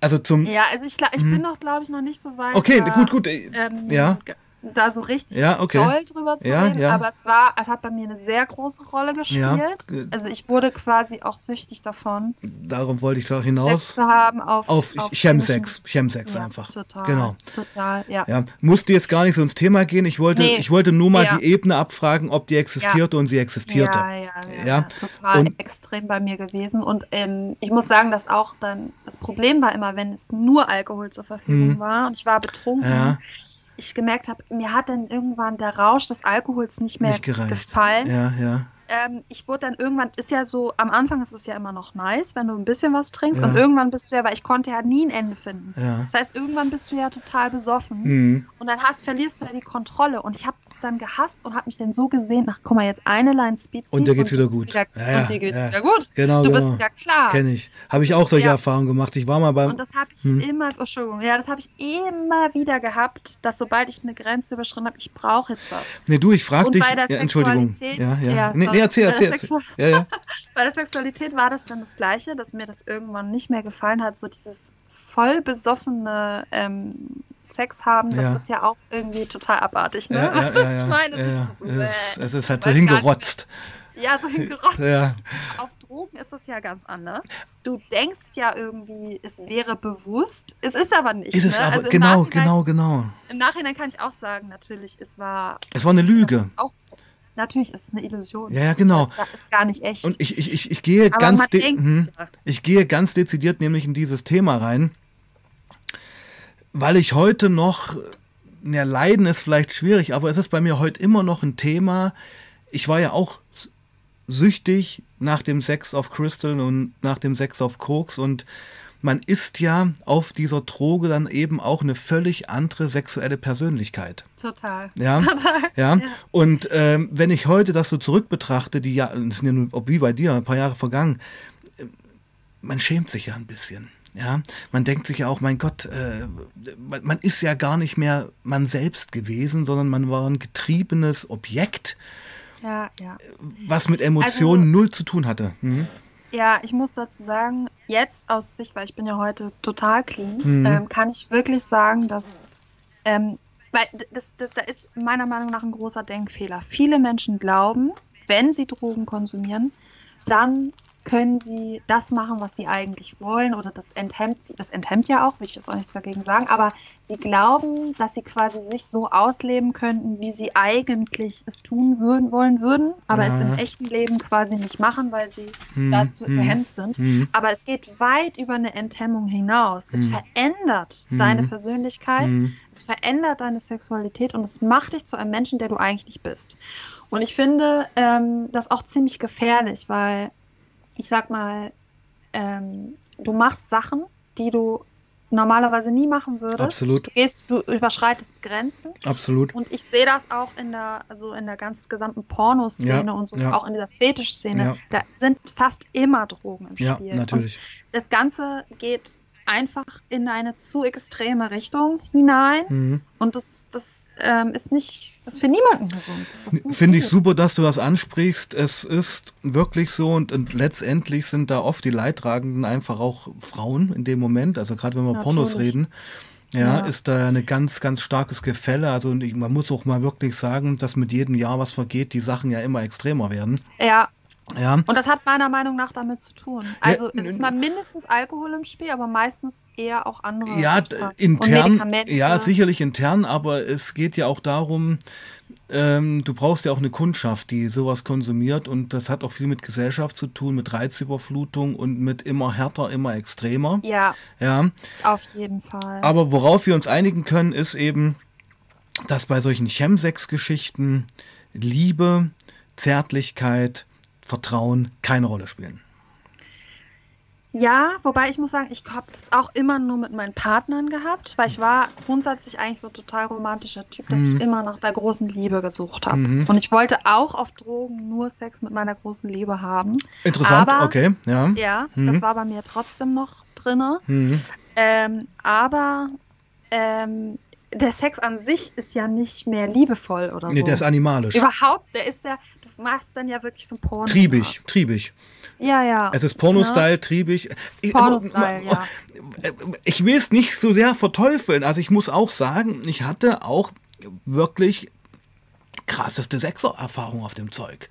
Also zum. Ja, also ich, ich Mhm. bin noch, glaube ich, noch nicht so weit. Okay, da, gut, gut. äh, Ähm, Ja. Da so richtig Ja, okay. doll drüber zu Ja, reden, ja. aber es war, es hat bei mir eine sehr große Rolle gespielt. Also ich wurde quasi auch süchtig davon, Darum wollte ich da Sex hinaus. zu haben auf, Auf Chemsex. chemischen- Chemsex Ja, einfach. Total. Genau. Total, ja. Musste jetzt gar nicht so ins Thema gehen. Ich wollte, Nee. ich wollte nur mal die Ebene abfragen, ob die existierte und sie existierte. Ja, ja, ja, Ja. ja. total Und- extrem bei mir gewesen. Und ähm, ich muss sagen, dass auch dann das Problem war immer, wenn es nur Alkohol zur Verfügung Mhm. war und ich war betrunken, Ja. Ich gemerkt habe, mir hat dann irgendwann der Rausch des Alkohols nicht mehr Nicht gefallen. Ja, ja. Ähm, ich wurde dann irgendwann, ist ja so, am Anfang ist es ja immer noch nice, wenn du ein bisschen was trinkst Ja. und irgendwann bist du ja, weil ich konnte ja nie ein Ende finden. ja. Das heißt, irgendwann bist du ja total besoffen. Mhm. Und dann hast, verlierst du ja die Kontrolle. Und ich habe das dann gehasst und habe mich dann so gesehen, ach guck mal, jetzt eine Line Speed Und dir geht's wieder gut. Wieder, Ja, und dir geht's wieder gut. Genau, Du genau. bist wieder klar. Kenne ich. Habe ich auch solche. Erfahrungen gemacht. Ich war mal beim. Und das habe ich Hm. immer, oh, Entschuldigung, ja, das habe ich immer wieder gehabt, dass sobald ich eine Grenze überschritten habe, ich brauche jetzt was. Nee, du, ich frage dich. bei der Ja, Entschuldigung. Ja, ja. ja, nee, sorry. nee, erzähl, Bei der erzähl. Ja, ja. Bei der Sexualität war das dann das Gleiche, dass mir das irgendwann nicht mehr gefallen hat, so dieses voll besoffene ähm, Sex haben, das Ja. ist ja auch irgendwie total abartig, ne? Ja, ja, ja, was ich ja. meine? Ja, ja. Es, ist, äh, es ist halt so hingerotzt. Ja, so hingerotzt. Ja. Auf Drogen ist es ja ganz anders. Du denkst ja irgendwie, es wäre bewusst. Es ist aber nicht. Ist es ne? aber. also Genau, genau, genau. Im Nachhinein kann ich auch sagen, natürlich, es war. Es war eine Lüge. Auch, natürlich ist es eine Illusion. Ja, genau. Halt- ist gar nicht echt. Und ich, ich, ich, ich gehe aber ganz. denkt, ja. Ich gehe ganz dezidiert nämlich in dieses Thema rein, weil ich heute noch, ja, leiden ist vielleicht schwierig, aber es ist bei mir heute immer noch ein Thema. Ich war ja auch süchtig nach dem Sex auf Crystal und nach dem Sex auf Koks und man ist ja auf dieser Droge dann eben auch eine völlig andere sexuelle Persönlichkeit. Total. Ja, Total. ja. Und ähm, wenn ich heute das so zurück betrachte, die ja, sind ja nun, ob wie bei dir, ein paar Jahre vergangen, äh, man schämt sich ja ein bisschen. Ja, man denkt sich ja auch, mein Gott, äh, man, man ist ja gar nicht mehr man selbst gewesen, sondern man war ein getriebenes Objekt, Ja, ja. was mit Emotionen Also- null zu tun hatte. Mhm. Ja, ich muss dazu sagen, jetzt aus Sicht, weil ich bin ja heute total clean, Mhm. ähm, kann ich wirklich sagen, dass, ähm, weil das, das, da ist meiner Meinung nach ein großer Denkfehler. Viele Menschen glauben, wenn sie Drogen konsumieren, dann können sie das machen, was sie eigentlich wollen oder das enthemmt sie, das enthemmt ja auch, will ich jetzt auch nichts dagegen sagen, aber sie glauben, dass sie quasi sich so ausleben könnten, wie sie eigentlich es tun würden, wollen würden, aber ja. es im echten Leben quasi nicht machen, weil sie hm, dazu hm, gehemmt sind. Hm. Aber es geht weit über eine Enthemmung hinaus. Es hm. verändert hm. deine Persönlichkeit, es verändert deine Sexualität und es macht dich zu einem Menschen, der du eigentlich bist. Und ich finde ähm, das auch ziemlich gefährlich, weil ich sag mal, ähm, du machst Sachen, die du normalerweise nie machen würdest. Absolut. Du gehst, du überschreitest Grenzen. Absolut. Und ich sehe das auch in der, also in der ganz gesamten Pornoszene ja, und so, ja. auch in dieser Fetischszene. Ja. Da sind fast immer Drogen im Spiel. Ja, natürlich. Und das Ganze geht einfach in eine zu extreme Richtung hinein. Mhm. Und das, das ähm, ist nicht, das ist für niemanden gesund. Finde ich super, dass du das ansprichst. Es ist wirklich so und, und letztendlich sind da oft die Leidtragenden einfach auch Frauen in dem Moment. Also gerade wenn wir ja, Pornos reden. Ja, ja, ist da ein ganz, ganz starkes Gefälle. Also man muss auch mal wirklich sagen, dass mit jedem Jahr, was vergeht, die Sachen ja immer extremer werden. Ja, ja. Und das hat meiner Meinung nach damit zu tun. Also ja, es ist mal mindestens Alkohol im Spiel, aber meistens eher auch andere. Ja, intern. Ja, sicherlich intern, aber es geht ja auch darum, ähm, du brauchst ja auch eine Kundschaft, die sowas konsumiert und das hat auch viel mit Gesellschaft zu tun, mit Reizüberflutung und mit immer härter, immer extremer. Ja. Ja. Auf jeden Fall. Aber worauf wir uns einigen können, ist eben, dass bei solchen Chemsex-Geschichten Liebe, Zärtlichkeit, Vertrauen keine Rolle spielen. Ja, wobei ich muss sagen, ich habe das auch immer nur mit meinen Partnern gehabt, weil ich war grundsätzlich eigentlich so ein total romantischer Typ, dass mhm. ich immer nach der großen Liebe gesucht habe. Mhm. Und ich wollte auch auf Drogen nur Sex mit meiner großen Liebe haben. Interessant, aber, okay, ja. Ja, mhm. das war bei mir trotzdem noch drin. Mhm. Ähm, aber ähm, der Sex an sich ist ja nicht mehr liebevoll oder so. Nee, der ist animalisch. Überhaupt, der ist ja, du machst dann ja wirklich so ein Porno. Triebig, triebig. Ja, ja. Es ist Porno-Style, ja. triebig. Porno-Style, ja. Ich will es nicht so sehr verteufeln. Also ich muss auch sagen, ich hatte auch wirklich krasseste Sexerfahrung auf dem Zeug.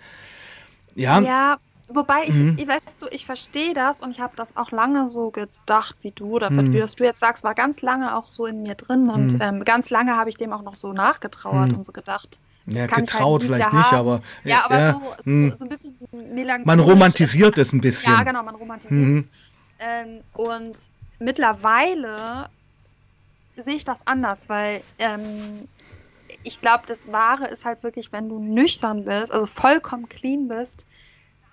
Ja. Ja, Wobei ich, mhm. ich, weißt du, ich verstehe das und ich habe das auch lange so gedacht wie du, oder mhm. wie das du jetzt sagst, war ganz lange auch so in mir drin und mhm. ähm, ganz lange habe ich dem auch noch so nachgetrauert mhm. und so gedacht. Ja, getraut halt vielleicht nicht, aber. Ja, aber ja, so, so, mhm. so, ein bisschen melancholisch. Man romantisiert es ein bisschen. Ja, genau, man romantisiert mhm. es. Ähm, und mittlerweile sehe ich das anders, weil ähm, ich glaube, das Wahre ist halt wirklich, wenn du nüchtern bist, also vollkommen clean bist,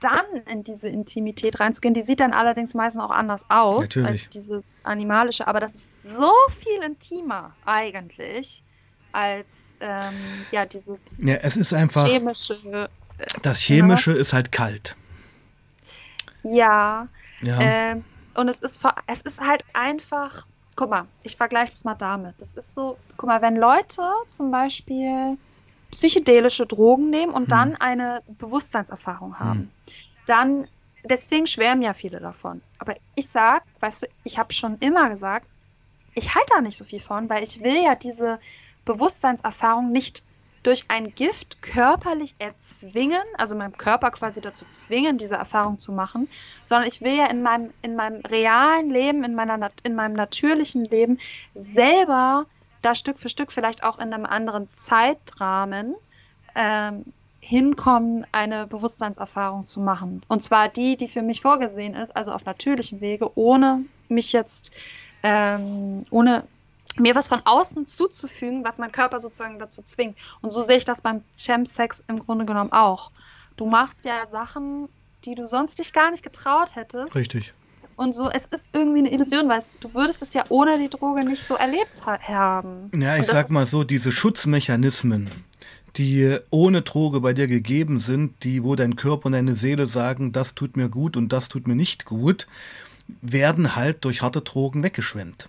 dann in diese Intimität reinzugehen. Die sieht dann allerdings meistens auch anders aus Natürlich. als dieses animalische, aber das ist so viel intimer eigentlich als ähm, ja dieses ja, es ist einfach chemische. Äh, das chemische ja. ist halt kalt. Ja. ja. Äh, und es ist es ist halt einfach. Guck mal, ich vergleiche es mal damit. Das ist so, guck mal, wenn Leute zum Beispiel psychedelische Drogen nehmen und hm. dann eine Bewusstseinserfahrung haben, hm. dann, deswegen schwärmen ja viele davon. Aber ich sag, weißt du, ich habe schon immer gesagt, ich halte da nicht so viel von, weil ich will ja diese Bewusstseinserfahrung nicht durch ein Gift körperlich erzwingen, also meinem Körper quasi dazu zwingen, diese Erfahrung zu machen, sondern ich will ja in meinem, in meinem realen Leben, in, meiner, in meinem natürlichen Leben selber da Stück für Stück vielleicht auch in einem anderen Zeitrahmen ähm, hinkommen, eine Bewusstseinserfahrung zu machen. Und zwar die, die für mich vorgesehen ist, also auf natürlichem Wege, ohne mich jetzt, ähm, ohne mir was von außen zuzufügen, was mein Körper sozusagen dazu zwingt. Und so sehe ich das beim Chemsex im Grunde genommen auch. Du machst ja Sachen, die du sonst dich gar nicht getraut hättest. Richtig und so. Es ist irgendwie eine Illusion, weil du würdest es ja ohne die Droge nicht so erlebt ha haben. Ja, ich sag mal so, diese Schutzmechanismen, die ohne Droge bei dir gegeben sind, die, wo dein Körper und deine Seele sagen, das tut mir gut und das tut mir nicht gut, werden halt durch harte Drogen weggeschwemmt.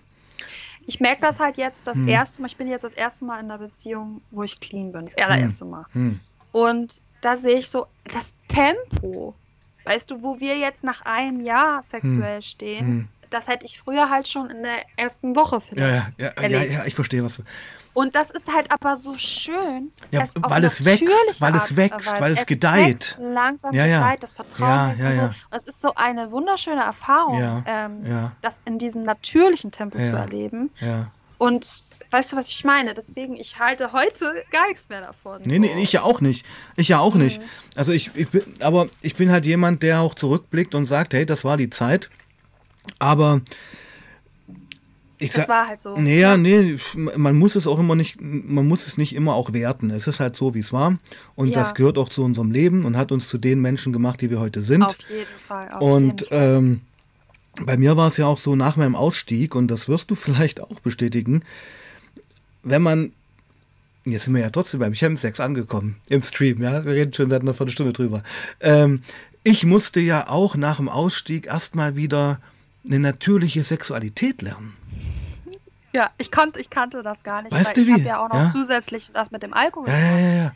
Ich merke das halt jetzt das hm. erste Mal, ich bin jetzt das erste Mal in einer Beziehung, wo ich clean bin, das allererste hm. Mal. Hm. Und da sehe ich so, das Tempo, Weißt du, wo wir jetzt nach einem Jahr sexuell hm. stehen, hm. das hätte ich früher halt schon in der ersten Woche Ja, vielleicht ja, ja, ja, erlebt. ja, ich verstehe was. Und das ist halt aber so schön. Ja, es weil es wächst, weil es wächst, weil es Weise. gedeiht. Wächst langsam Ja, ja. gedeiht, das Vertrauen Ja, wächst ja, so. ja. Und es ist so eine wunderschöne Erfahrung, Ja, ähm, ja. das in diesem natürlichen Tempo zu Ja. erleben. Ja. Und weißt du, was ich meine? Deswegen, ich halte heute gar nichts mehr davon. Nee, nee, ich ja auch nicht. Ich ja auch nicht. Mhm. Also ich, ich bin, aber ich bin halt jemand, der auch zurückblickt und sagt, hey, das war die Zeit. Aber ich Das sag, war halt so. nee, ja, nee, man muss es auch immer nicht, man muss es nicht immer auch werten. Es ist halt so, wie es war. Und Ja. das gehört auch zu unserem Leben und hat uns zu den Menschen gemacht, die wir heute sind. Auf jeden Fall. Auf Und jeden Fall. ähm, bei mir war es ja auch so nach meinem Ausstieg, und das wirst du vielleicht auch bestätigen, wenn man, jetzt sind wir ja trotzdem beim Chemsex angekommen im Stream, ja, wir reden schon seit einer Viertelstunde drüber. Ähm, ich musste ja auch nach dem Ausstieg erstmal wieder eine natürliche Sexualität lernen. Ja, ich, konnte, ich kannte das gar nicht. Weißt weil du ich habe ja auch noch Ja. zusätzlich das mit dem Alkohol Ja, ja, ja, ja.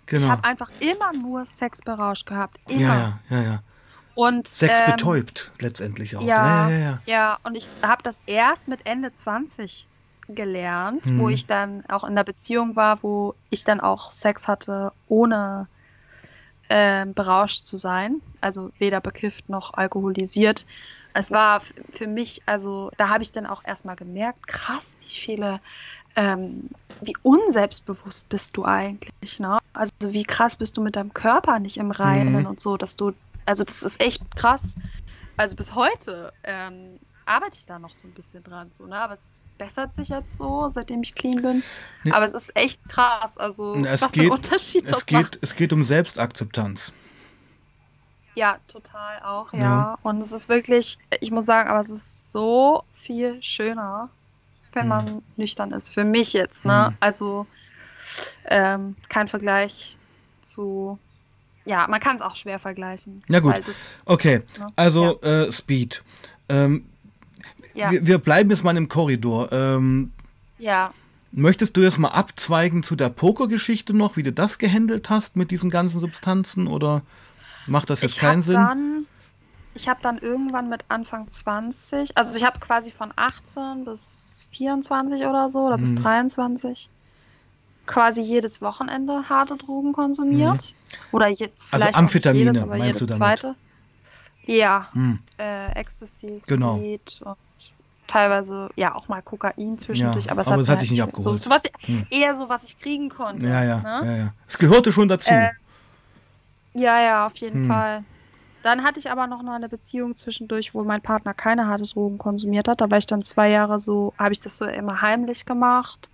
Ich Genau. habe einfach immer nur Sex berauscht gehabt. Immer. Ja, ja, ja, ja. Und, Sex ähm, betäubt letztendlich auch. Ja, ja, ja, ja. ja, und ich habe das erst mit Ende 20 gelernt, wo Mhm. ich dann auch in der Beziehung war, wo ich dann auch Sex hatte, ohne ähm, berauscht zu sein. Also weder bekifft noch alkoholisiert. Es war für mich, also da habe ich dann auch erstmal gemerkt, krass, wie viele, ähm, wie unselbstbewusst bist du eigentlich, ne? Also wie krass bist du mit deinem Körper nicht im Reinen Mhm. und so, dass du, also das ist echt krass. Also bis heute ähm, arbeite ich da noch so ein bisschen dran, so, ne? Aber es bessert sich jetzt so, seitdem ich clean bin. Nee. Aber es ist echt krass, also es was geht- ein Unterschied das Es macht. geht, es geht um Selbstakzeptanz. Ja, total auch, ja. Ja. Und es ist wirklich, ich muss sagen, aber es ist so viel schöner, wenn Hm. man nüchtern ist. Für mich jetzt, ne? Hm. Also ähm, kein Vergleich zu. Ja, man kann es auch schwer vergleichen. Na gut. Das, Okay, ne? also äh, Speed. Ähm, ja, wir, wir bleiben jetzt mal im Korridor. Ähm, ja. möchtest du jetzt mal abzweigen zu der Pokergeschichte noch, wie du das gehandelt hast mit diesen ganzen Substanzen oder macht das jetzt Ich keinen Sinn? dann, ich habe dann irgendwann mit Anfang 20, also ich habe quasi von 18 bis 24 oder so oder bis Mhm. 23 quasi jedes Wochenende harte Drogen konsumiert. Oder je, vielleicht auch nicht Mhm. Amphetamine, jedes, aber meinst jedes du damit? zweite. Ja, Hm, äh, Ecstasy, Genau. Speed und teilweise ja auch mal Kokain zwischendurch, Ja, aber es aber hat das hat dich nicht so, abgeholt. so was, Hm. eher so, was ich kriegen konnte. ja, ja, ne? ja, ja. Es gehörte schon dazu. Äh, Ja, ja, auf jeden Hm. Fall. Dann hatte ich aber noch eine Beziehung zwischendurch, wo mein Partner keine harte Drogen konsumiert hat. Da war ich dann zwei Jahre so, habe ich das so immer heimlich gemacht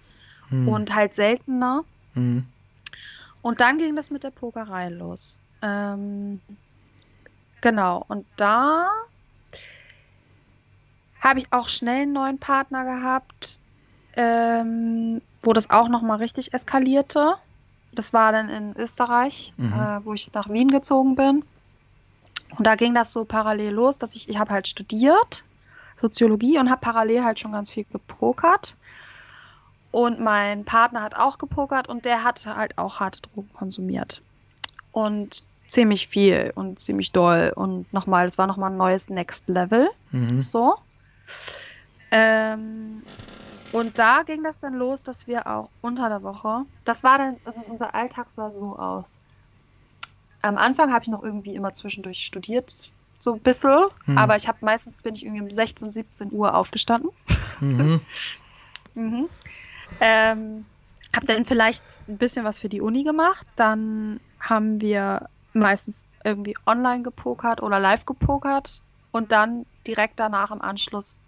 Hm, und halt seltener. hm. Und dann ging das mit der Pokerei los. Ähm, genau. Und da habe ich auch schnell einen neuen Partner gehabt, ähm, wo das auch noch mal richtig eskalierte. Das war dann in Österreich, Mhm. äh, wo ich nach Wien gezogen bin. Und da ging das so parallel los, dass ich, ich habe halt studiert, Soziologie und habe parallel halt schon ganz viel gepokert. Und mein Partner hat auch gepokert und der hat halt auch harte Drogen konsumiert. Und ziemlich viel und ziemlich doll. Und nochmal, das war nochmal ein neues Next Level. Mhm. So. Ähm, und da ging das dann los, dass wir auch unter der Woche, das war dann, also unser Alltag sah so aus. Am Anfang habe ich noch irgendwie immer zwischendurch studiert, so ein bisschen, Hm. aber ich habe meistens bin ich irgendwie um 16, 17 Uhr aufgestanden. Mhm. Mhm. Ähm, habe dann vielleicht ein bisschen was für die Uni gemacht. Dann haben wir meistens irgendwie online gepokert oder live gepokert und dann direkt danach im Anschluss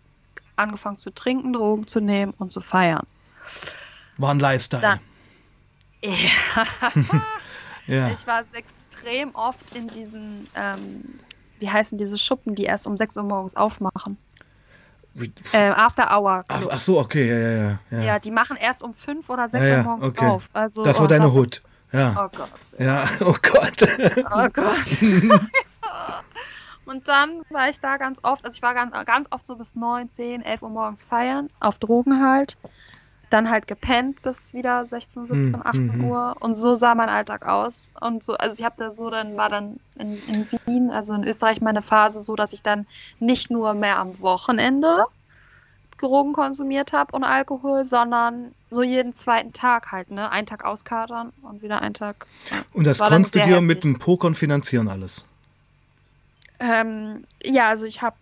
angefangen zu trinken, Drogen zu nehmen und zu feiern. War ein Lifestyle. Dann- Ja, ja. ich war extrem oft in diesen, ähm, wie heißen diese Schuppen, die erst um 6 Uhr morgens aufmachen? Äh, After Hour. Ach, ach so, okay, ja, ja, ja. Ja. die machen erst um 5 oder 6 Ja, Uhr morgens okay. auf. Also, Das war oh deine Hut. Ja. Oh Gott. Ja, oh Gott. Oh Gott. Und dann war ich da ganz oft, also ich war ganz, ganz oft so bis 9, 10, 11 Uhr morgens feiern, auf Drogen halt. dann halt gepennt bis wieder 16, 17, Hm, 18 mhm. Uhr. Und so sah mein Alltag aus. Und so, also ich habe da so, dann war dann in, in Wien, also in Österreich, meine Phase so, dass ich dann nicht nur mehr am Wochenende Drogen konsumiert habe und Alkohol, sondern so jeden zweiten Tag halt, ne? Einen Tag auskatern und wieder einen Tag. Und das dann konntest du dir mit heftig. dem Pokern finanzieren alles. Ähm, ja, also ich habe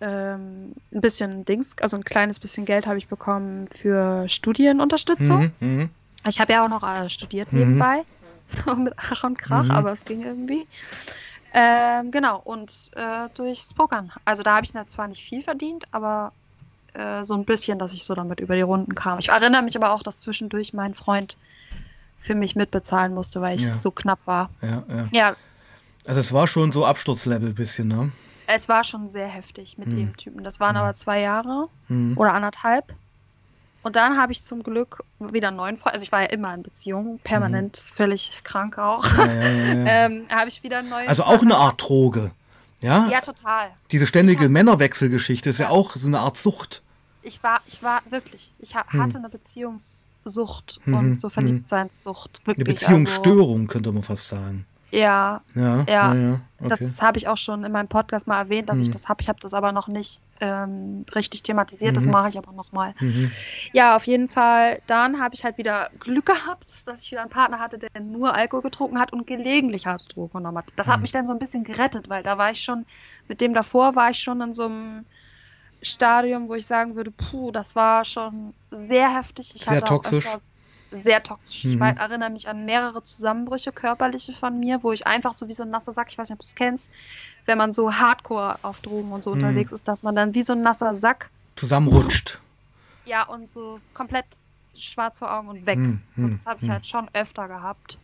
ähm, ein bisschen Dings, also ein kleines bisschen Geld habe ich bekommen für Studienunterstützung. Mhm, mhm. Ich habe ja auch noch äh, studiert Mhm. nebenbei, so mit Ach und Krach, Mhm. aber es ging irgendwie. Ähm, genau, und äh, durchs Pokern. Also da habe ich zwar nicht viel verdient, aber äh, so ein bisschen, dass ich so damit über die Runden kam. Ich erinnere mich aber auch, dass zwischendurch mein Freund für mich mitbezahlen musste, weil ich Ja. so knapp war. Ja, ja. Ja, Also es war schon so Absturzlevel bisschen, ne? es war schon sehr heftig mit Mhm. dem Typen. Das waren Mhm. aber zwei Jahre Mhm. oder anderthalb. Und dann habe ich zum Glück wieder einen neuen Freund. Also ich war ja immer in Beziehung, permanent, völlig krank auch. Ja, ja, ja, ja. ähm, habe ich wieder einen neuen Also auch eine Art Droge. Ja? Ja, total. Diese ständige Ja. Männerwechselgeschichte ist ja Ja. auch so eine Art Sucht. Ich war, ich war wirklich, ich ha Hm. hatte eine Beziehungssucht Mhm, und so mhm. Verliebtseinssucht. Eine Wirklich. Beziehungsstörung, könnte man fast sagen. Ja, Ja, Ja, ja. Okay. das habe ich auch schon in meinem Podcast mal erwähnt, dass ich Mhm. das habe. Ich habe das aber noch nicht ähm, richtig thematisiert. Das Mhm. mache ich aber nochmal. mhm. Ja, auf jeden Fall. Dann habe ich halt wieder Glück gehabt, dass ich wieder einen Partner hatte, der nur Alkohol getrunken hat und gelegentlich harte Drogen genommen hat. Das hat Mhm. mich dann so ein bisschen gerettet, weil da war ich schon, mit dem davor war ich schon in so einem Stadium, wo ich sagen würde, puh, das war schon sehr heftig. Ich Sehr hatte auch toxisch. öfter- sehr toxisch. Mhm. Ich erinnere mich an mehrere Zusammenbrüche, körperliche von mir, wo ich einfach so wie so ein nasser Sack, ich weiß nicht, ob du es kennst, wenn man so hardcore auf Drogen und so Mhm. unterwegs ist, dass man dann wie so ein nasser Sack Zusammenrutscht. ja, und so komplett schwarz vor Augen und weg. Hm, so, das habe ich hm. halt schon öfter gehabt.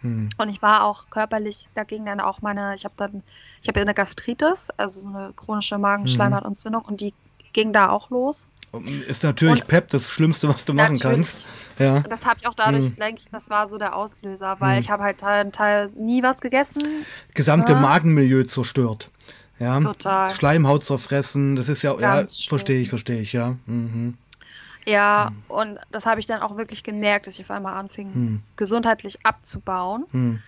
Hm. Und ich war auch körperlich, da ging dann auch meine, ich habe dann, ich habe ja eine Gastritis, also so eine chronische Mhm. Magenschleimhautentzündung und die ging da auch los. Ist natürlich Und- Pep das Schlimmste, was du machen kannst. Ja. Das habe ich auch dadurch, Hm. denke ich, das war so der Auslöser, weil Hm. ich habe halt teil, teil nie was gegessen. Gesamte Ja. Magenmilieu zerstört. Ja. Total. Schleimhaut zerfressen, das ist ja, ja, Ganz verstehe ich, verstehe ich, ja. Mhm. Ja, und das habe ich dann auch wirklich gemerkt, dass ich auf einmal anfing, Hm. gesundheitlich abzubauen.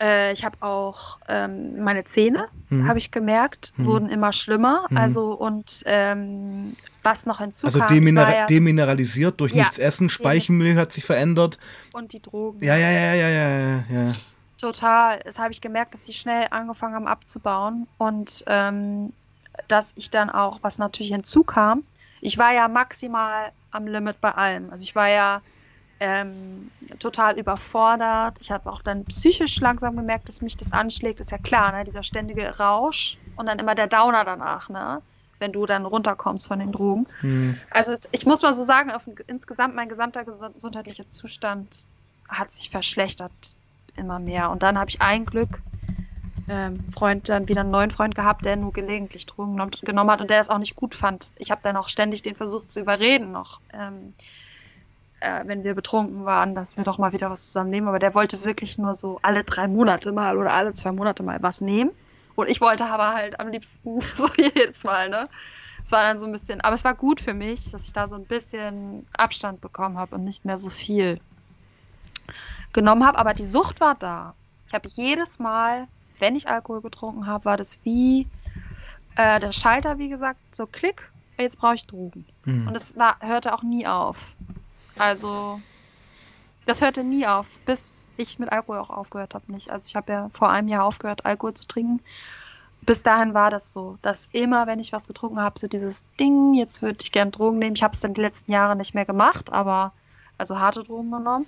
Äh, ich habe auch ähm, meine Zähne, Mhm. habe ich gemerkt, Mhm. wurden immer schlimmer. Mhm. Also und ähm, was noch hinzukam, Also ich deminer war ja, demineralisiert durch Ja. nichts essen, Speichenmilieu hat sich verändert. und die Drogen. Ja, ja, ja, ja, ja, ja, ja. Total. Das habe ich gemerkt, dass sie schnell angefangen haben abzubauen und ähm, dass ich dann auch, was natürlich hinzukam, ich war ja maximal am Limit bei allem. Also ich war ja ähm, total überfordert. Ich habe auch dann psychisch langsam gemerkt, dass mich das anschlägt. Ist ja klar, ne? dieser ständige Rausch und dann immer der Downer danach, ne? wenn du dann runterkommst von den Drogen. Hm. Also es, ich muss mal so sagen, auf, insgesamt mein gesamter gesu- gesundheitlicher Zustand hat sich verschlechtert immer mehr. Und dann habe ich ein Glück ähm, Freund dann wieder einen neuen Freund gehabt, der nur gelegentlich Drogen genommen, genommen hat und der das auch nicht gut fand. Ich habe dann auch ständig den versucht zu überreden noch, ähm, äh, wenn wir betrunken waren, dass wir doch mal wieder was zusammen nehmen. Aber der wollte wirklich nur so alle drei Monate mal oder alle zwei Monate mal was nehmen. Und ich wollte aber halt am liebsten so jedes Mal, ne? Es war dann so ein bisschen, aber es war gut für mich, dass ich da so ein bisschen Abstand bekommen habe und nicht mehr so viel genommen habe. Aber die Sucht war da. Ich habe jedes Mal, wenn ich Alkohol getrunken habe, war das wie äh, der Schalter, wie gesagt, so klick, jetzt brauche ich Drogen. Hm. Und es war, hörte auch nie auf. Also, das hörte nie auf, bis ich mit Alkohol auch aufgehört habe. Nicht. Also, ich habe ja vor einem Jahr aufgehört, Alkohol zu trinken. Bis dahin war das so, dass immer, wenn ich was getrunken habe, so dieses Ding, jetzt würde ich gern Drogen nehmen. Ich habe es dann die letzten Jahre nicht mehr gemacht, aber also harte Drogen genommen.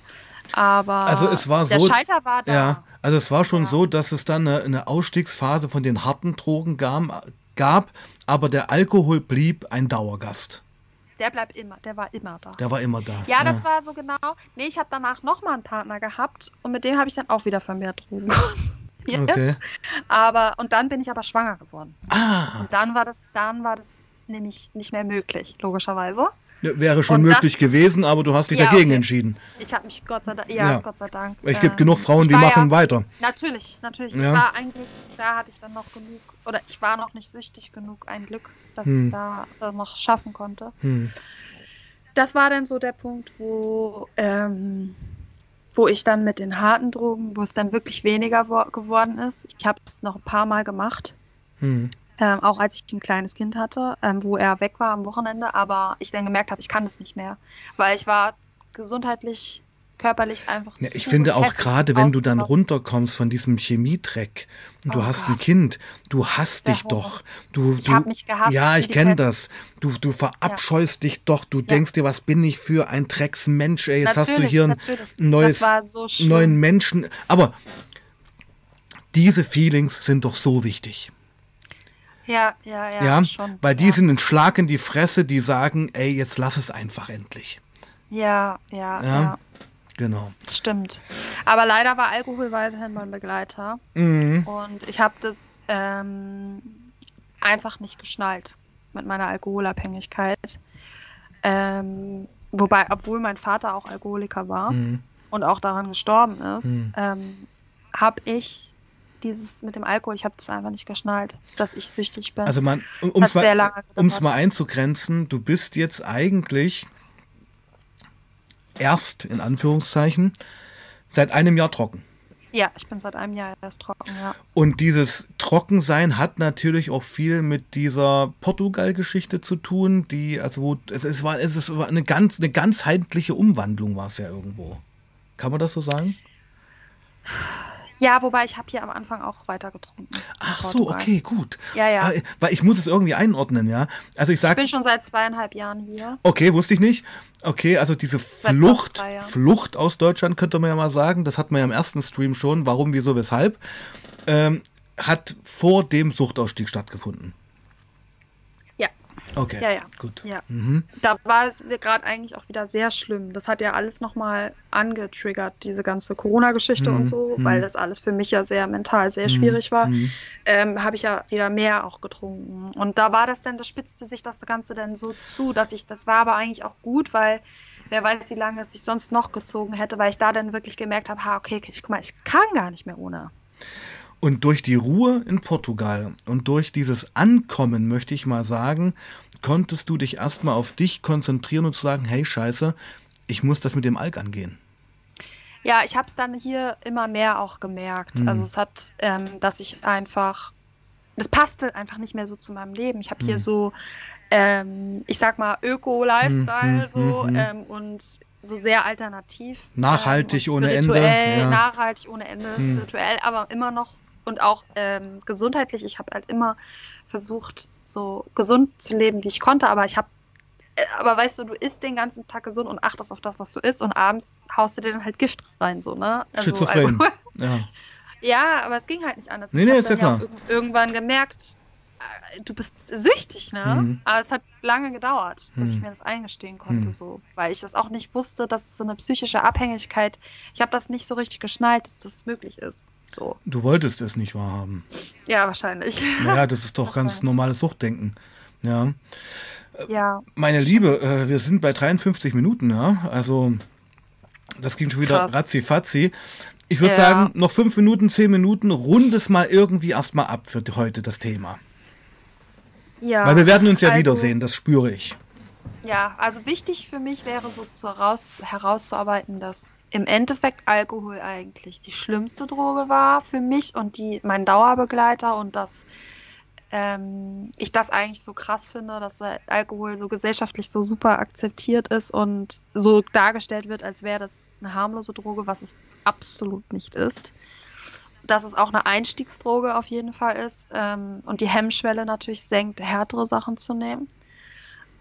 Aber Also es war der so- Schalter war da. Ja, also es war schon Ja. so, dass es dann eine, eine Ausstiegsphase von den harten Drogen gab, gab, aber der Alkohol blieb ein Dauergast. Der bleibt immer, der war immer da. Der war immer da. Ja, das war so genau. Nee, ich habe danach nochmal einen Partner gehabt und mit dem habe ich dann auch wieder vermehrt Drogen konsumiert. Okay. Aber, und dann bin ich aber schwanger geworden. Ah, Und dann war das, dann war das nämlich nicht mehr möglich, logischerweise. Wäre schon Und das- möglich gewesen, aber du hast dich Ja, dagegen okay. entschieden. Ich habe mich Gott sei Dank, ja, Ja. Gott sei Dank. Es äh, gibt genug Frauen, die machen ja, weiter. Natürlich, natürlich. Ja. Ich war ein Glück, da hatte ich dann noch genug, oder ich war noch nicht süchtig genug, ein Glück, dass Hm. ich da, da noch schaffen konnte. Hm. das war dann so der Punkt, wo, ähm, wo ich dann mit den harten Drogen, wo es dann wirklich weniger geworden ist. Ich habe es noch ein paar Mal gemacht. Hm. Ähm, auch als ich ein kleines Kind hatte, ähm, wo er weg war am Wochenende, aber ich dann gemerkt habe, ich kann das nicht mehr, weil ich war gesundheitlich körperlich einfach. Ja, ich finde auch gerade, wenn du dann runterkommst von diesem Chemietreck und du oh hast Gott. ein Kind, du hast dich doch. Du, ich habe mich gehasst. Ja, ich kenne das. Du, du verabscheust ja. dich doch. Du ja. denkst dir, was bin ich für ein Drecksmensch? Ey, jetzt natürlich, hast du hier ein neues, so neuen Menschen. Aber diese Feelings sind doch so wichtig. Ja, ja, ja, ja schon. Weil die sind ein Schlag in die Fresse, die sagen, ey, jetzt lass es einfach endlich. Ja, ja, ja. ja. Genau. Stimmt. Aber leider war Alkohol weiterhin mein Begleiter. Mhm. Und ich habe das ähm, einfach nicht geschnallt mit meiner Alkoholabhängigkeit. Ähm, wobei, obwohl mein Vater auch Alkoholiker war mhm. und auch daran gestorben ist, mhm. ähm, habe ich dieses mit dem Alkohol, ich habe das einfach nicht geschnallt, dass ich süchtig bin. Also man, um es mal, mal einzugrenzen, du bist jetzt eigentlich erst, in Anführungszeichen, seit einem Jahr trocken. Ja, ich bin seit einem Jahr erst trocken, ja. Und dieses Trockensein hat natürlich auch viel mit dieser Portugal-Geschichte zu tun, die, also wo, es, es, war, es war eine ganz, eine ganzheitliche Umwandlung war es ja irgendwo. Kann man das so sagen? Ja, wobei ich habe hier am Anfang auch weiter getrunken. Ach so, okay, gut. Ja, ja. Ah, weil ich muss es irgendwie einordnen, ja. Also ich sag. Ich bin schon seit zweieinhalb Jahren hier. Okay, wusste ich nicht. Okay, also diese Flucht, Flucht aus Deutschland könnte man ja mal sagen. Das hatten wir ja im ersten Stream schon. Warum, wieso, weshalb? Ähm, hat vor dem Suchtausstieg stattgefunden. Okay. Ja, ja. Gut. Ja. Mhm. Da war es gerade eigentlich auch wieder sehr schlimm. Das hat ja alles nochmal angetriggert, diese ganze Corona-Geschichte mhm. und so, mhm. weil das alles für mich ja sehr mental sehr mhm. schwierig war. Mhm. Ähm, Habe ich ja wieder mehr auch getrunken. Und da war das dann, da spitzte sich das Ganze dann so zu, dass ich, das war aber eigentlich auch gut, weil wer weiß, wie lange es sich sonst noch gezogen hätte, weil ich da dann wirklich gemerkt habe, ha, okay, ich, guck mal, ich kann gar nicht mehr ohne. Und durch die Ruhe in Portugal und durch dieses Ankommen, möchte ich mal sagen, konntest du dich erstmal auf dich konzentrieren und zu sagen, hey Scheiße, ich muss das mit dem Alk angehen. Ja, ich habe es dann hier immer mehr auch gemerkt. Mhm. Also es hat, ähm, dass ich einfach, das passte einfach nicht mehr so zu meinem Leben. Ich habe mhm. hier so, ähm, ich sag mal, Öko-Lifestyle mhm. so mhm. ähm, und so sehr alternativ. Nachhaltig ähm, ohne Ende. Ja. Nachhaltig ohne Ende, spirituell, aber immer noch und auch ähm, gesundheitlich. Ich habe halt immer versucht, so gesund zu leben, wie ich konnte, aber ich habe äh, aber weißt du, du isst den ganzen Tag gesund und achtest auf das, was du isst und abends haust du dir dann halt Gift rein, so, ne? Also, Schizophren. ja. ja, aber es ging halt nicht anders. Nee, nee, ist ja klar. Ja irgendwann gemerkt, äh, du bist süchtig, ne? Mhm. Aber es hat lange gedauert, bis mhm. ich mir das eingestehen konnte, mhm. so, weil ich das auch nicht wusste, dass es so eine psychische Abhängigkeit, ich habe das nicht so richtig geschnallt, dass das möglich ist. So. Du wolltest es nicht wahrhaben. Ja, wahrscheinlich. Naja, das ist doch ganz normales Suchtdenken. Ja. Ja. Meine Liebe, äh, wir sind bei 53 Minuten, ja. Also, das ging schon wieder ratzi fatzi. Ich würde ja. sagen, noch fünf Minuten, zehn Minuten, rund es mal irgendwie erstmal ab für heute das Thema. Ja. Weil wir werden uns ja also, wiedersehen, das spüre ich. Ja, also wichtig für mich wäre so zu heraus, herauszuarbeiten, dass im Endeffekt Alkohol eigentlich die schlimmste Droge war für mich und die mein Dauerbegleiter und dass ähm, ich das eigentlich so krass finde, dass Alkohol so gesellschaftlich so super akzeptiert ist und so dargestellt wird, als wäre das eine harmlose Droge, was es absolut nicht ist. Dass es auch eine Einstiegsdroge auf jeden Fall ist ähm, und die Hemmschwelle natürlich senkt, härtere Sachen zu nehmen.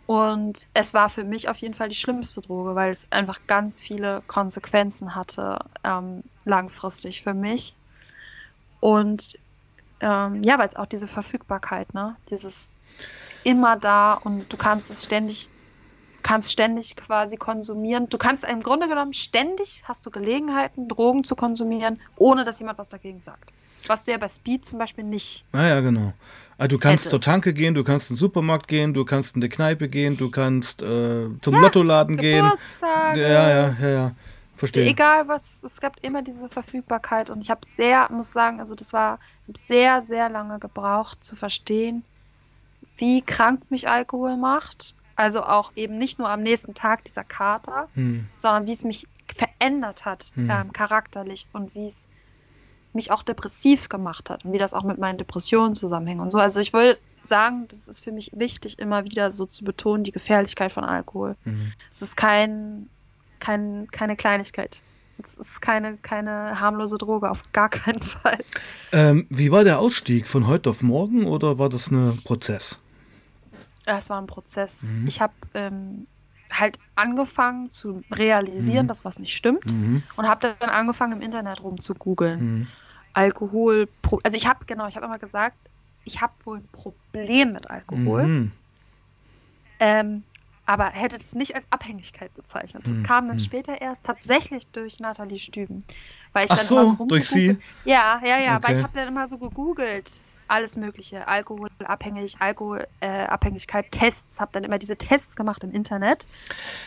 Und es war für mich auf jeden Fall die schlimmste Droge, weil es einfach ganz viele Konsequenzen hatte, ähm, langfristig für mich. Und ähm, ja, weil es auch diese Verfügbarkeit, ne, dieses immer da und du kannst es ständig, kannst ständig quasi konsumieren. Du kannst im Grunde genommen ständig hast du Gelegenheiten, Drogen zu konsumieren, ohne dass jemand was dagegen sagt. Was du ja bei Speed zum Beispiel nicht. Naja, ah genau. Also du kannst hättest. zur Tanke gehen, du kannst in den Supermarkt gehen, du kannst in die Kneipe gehen, du kannst äh, zum ja, Lottoladen gehen. Ja, ja, ja, ja. Verstehe. Egal was, es gab immer diese Verfügbarkeit und ich habe sehr, muss sagen, also das war sehr, sehr lange gebraucht zu verstehen, wie krank mich Alkohol macht. Also auch eben nicht nur am nächsten Tag dieser Kater, Hm. sondern wie es mich verändert hat, Hm. ähm, charakterlich und wie es mich auch depressiv gemacht hat und wie das auch mit meinen Depressionen zusammenhängt und so. Also ich will sagen, das ist für mich wichtig, immer wieder so zu betonen, die Gefährlichkeit von Alkohol. Hm. Es ist kein, kein, keine Kleinigkeit. Es ist keine, keine harmlose Droge, auf gar keinen Fall. Ähm, wie war der Ausstieg? Von heute auf morgen oder war das ein Prozess? Ja, Es war ein Prozess. Mhm. Ich habe ähm, halt angefangen zu realisieren, Mhm. dass was nicht stimmt Mhm. und habe dann angefangen im Internet rumzugoogeln. Mhm. Alkohol, also ich habe genau, ich habe immer gesagt, ich habe wohl ein Problem mit Alkohol, Mhm. ähm, aber hätte das nicht als Abhängigkeit bezeichnet. Das Mhm. kam dann Mhm. später erst tatsächlich durch Nathalie Stüben, weil ich Ach dann so, immer so durch sie? Ja, ja, ja, weil Okay. ich habe dann immer so gegoogelt. Alles Mögliche, Alkoholabhängig, Alkoholabhängigkeit, Tests, habe dann immer diese Tests gemacht im Internet.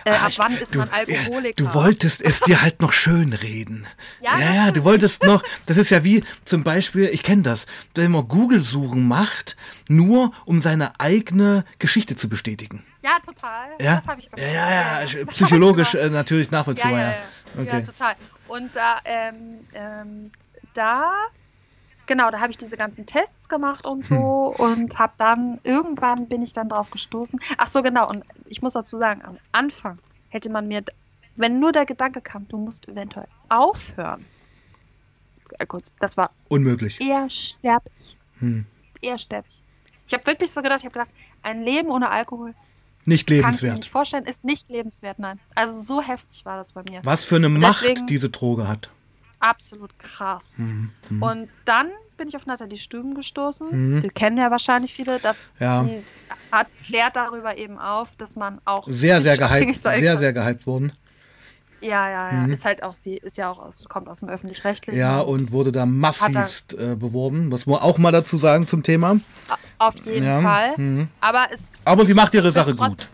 Äh, Ah, ab ich- wann ist du, man ja, Alkoholiker? Du wolltest es dir halt noch schön reden. Ja, ja, ja, du wolltest noch, das ist ja wie zum Beispiel, ich kenne das, wenn man Google-Suchen macht, nur um seine eigene Geschichte zu bestätigen. Ja, total. Ja, Das habe ich ja, gemacht. ja, ja, hab ich psychologisch äh, natürlich Ja, nachvollziehbar. ja, Ja, ja. Okay. ja, total. Und da, ähm, ähm, da, genau, da habe ich diese ganzen Tests gemacht und so Hm. und habe dann, irgendwann bin ich dann drauf gestoßen. Ach so, genau, und ich muss dazu sagen, am Anfang hätte man mir, wenn nur der Gedanke kam, du musst eventuell aufhören. Äh, Kurz, das war Unmöglich. eher sterblich. Hm. Eher sterblich. Ich habe wirklich so gedacht, ich habe gedacht, ein Leben ohne Alkohol Nicht kann ich mir lebenswert. nicht vorstellen, ist nicht lebenswert, nein. Also so heftig war das bei mir. Was für eine Macht deswegen- diese Droge hat. Absolut krass. Hm. Hm. Und dann bin ich auf Nathalie Stüben gestoßen. Mhm. Die kennen ja wahrscheinlich viele, dass Ja. sie hat, klärt darüber eben auf, dass man auch Sehr, sehr gehypt, sehr, sehr gehypt worden. Ja, ja, ja. Mhm. Ist halt auch sie, ist ja auch aus, kommt aus dem öffentlich-rechtlichen. Ja, und wurde da massivst äh, beworben. Muss man auch mal dazu sagen zum Thema. Auf jeden ja. Fall. Mhm. Aber es Aber sie macht ihre Sache gut.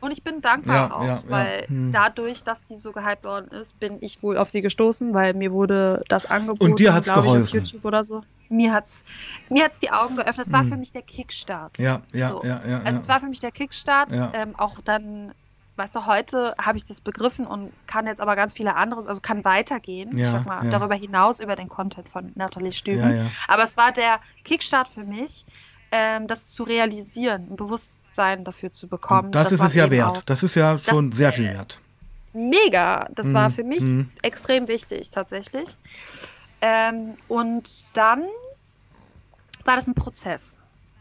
Und ich bin dankbar Ja, auch, ja, ja. weil Hm. dadurch, dass sie so gehypt worden ist, bin ich wohl auf sie gestoßen, weil mir wurde das angeboten. Und dir hat's glaub ich, auf geholfen? YouTube oder so. Mir hat's, mir hat's die Augen geöffnet. Es war Hm. für mich der Kickstart. Ja, ja, So. ja, ja. Also es war für mich der Kickstart. Ja. Ähm, auch dann, weißt du, heute habe ich das begriffen und kann jetzt aber ganz viele anderes, also kann weitergehen. Ja, ich sag mal, ja. darüber hinaus über den Content von Nathalie Stüben. ja, ja. Aber es war der Kickstart für mich, ähm, das zu realisieren, ein Bewusstsein dafür zu bekommen. Das dass ist es ja wert. auch- Das ist ja schon sehr viel wert. Mega. Das war Mhm, für mich mhm. extrem wichtig, tatsächlich. Ähm, und dann war das ein Prozess.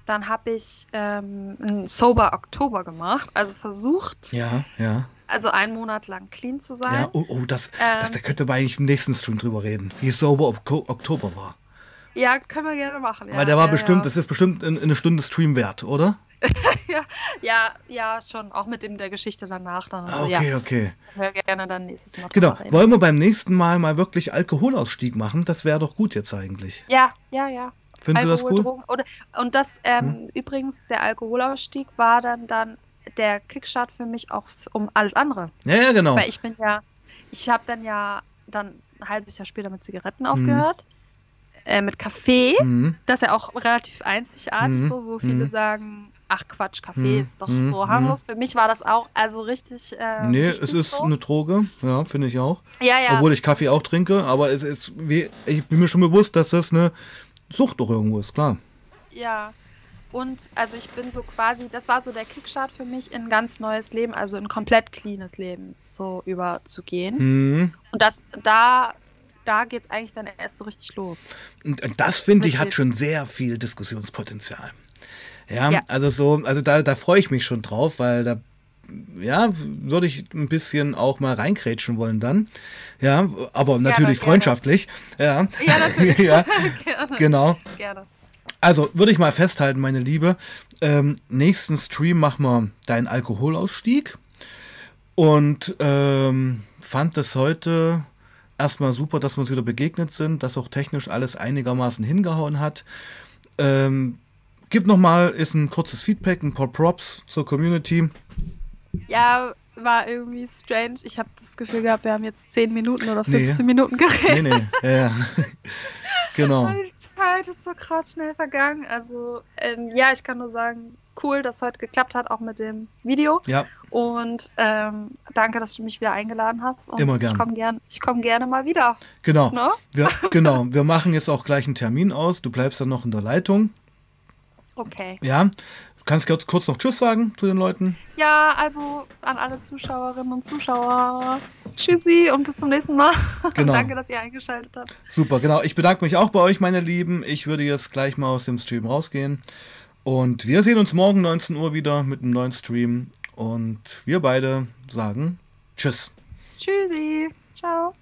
Dann habe ich ähm, einen Sober Oktober gemacht, also versucht, Ja, ja. also einen Monat lang clean zu sein. Ja, oh, oh das, Ähm. das, da könnte man eigentlich im nächsten Stream drüber reden, wie sober Okto Oktober war. Ja, können wir gerne machen. Ja, Weil der war ja, bestimmt, ja. das ist bestimmt in, in eine Stunde Stream wert, oder? ja, ja, schon. Auch mit dem der Geschichte danach dann. und Ah, so. okay, Ja, okay. hör gerne dann nächstes Mal Genau. Wollen wir beim nächsten Mal mal wirklich Alkoholausstieg machen? Das wäre doch gut jetzt eigentlich. Ja, ja, ja. Findest du das Alkohol, cool? Drogen. Oder, und das, ähm, übrigens, der Alkoholausstieg war dann, dann der Kickstart für mich auch um alles andere. Ja, ja, genau. Weil ich bin ja, ich habe dann ja dann ein halbes Jahr später mit Zigaretten aufgehört. Äh, mit Kaffee, Mhm. das ist ja auch relativ einzigartig, Mhm. so, wo viele Mhm. sagen, ach Quatsch, Kaffee Mhm. ist doch Mhm. so harmlos. Für mich war das auch also richtig. Äh, Nee, wichtig es ist so. eine Droge, ja, finde ich auch. Ja, ja. Obwohl ich Kaffee auch trinke, aber es ist, wie, ich bin mir schon bewusst, dass das eine Sucht doch irgendwo ist, klar. Ja. Und also ich bin so quasi, das war so der Kickstart für mich in ein ganz neues Leben, also in ein komplett cleanes Leben so überzugehen. Mhm. Und das, da, da geht es eigentlich dann erst so richtig los. Und das finde ich hat schon sehr viel Diskussionspotenzial. Ja, Ja. also so, also da, da freue ich mich schon drauf, weil da ja, würde ich ein bisschen auch mal reinkrätschen wollen dann. Ja, aber natürlich gerne. freundschaftlich. Ja, Ja, natürlich. ja, gerne. genau. gerne. Also würde ich mal festhalten, meine Liebe. Ähm, nächsten Stream machen wir deinen Alkoholausstieg. Und ähm, fand es heute erstmal super, dass wir uns wieder begegnet sind, dass auch technisch alles einigermaßen hingehauen hat. Ähm, gib nochmal, ist ein kurzes Feedback, ein paar Props zur Community. Ja, war irgendwie strange. Ich habe das Gefühl gehabt, wir haben jetzt 10 Minuten oder Nee. 15 Minuten geredet. Nee, nee, ja, genau. Die Zeit ist so krass schnell vergangen. Also, ähm, ja, ich kann nur sagen, cool, dass es heute geklappt hat, auch mit dem Video. Ja. Und ähm, danke, dass du mich wieder eingeladen hast. Und Immer gern. Ich komme gern, ich komm gerne mal wieder. Genau. Ne? Wir, genau. Wir machen jetzt auch gleich einen Termin aus. Du bleibst dann noch in der Leitung. Okay. Ja. Du kannst kurz, kurz noch Tschüss sagen zu den Leuten. Ja, also an alle Zuschauerinnen und Zuschauer. Tschüssi und bis zum nächsten Mal. Genau. danke, dass ihr eingeschaltet habt. Super, genau. Ich bedanke mich auch bei euch, meine Lieben. Ich würde jetzt gleich mal aus dem Stream rausgehen. Und wir sehen uns morgen 19 Uhr wieder mit einem neuen Stream. Und wir beide sagen Tschüss. Tschüssi. Ciao.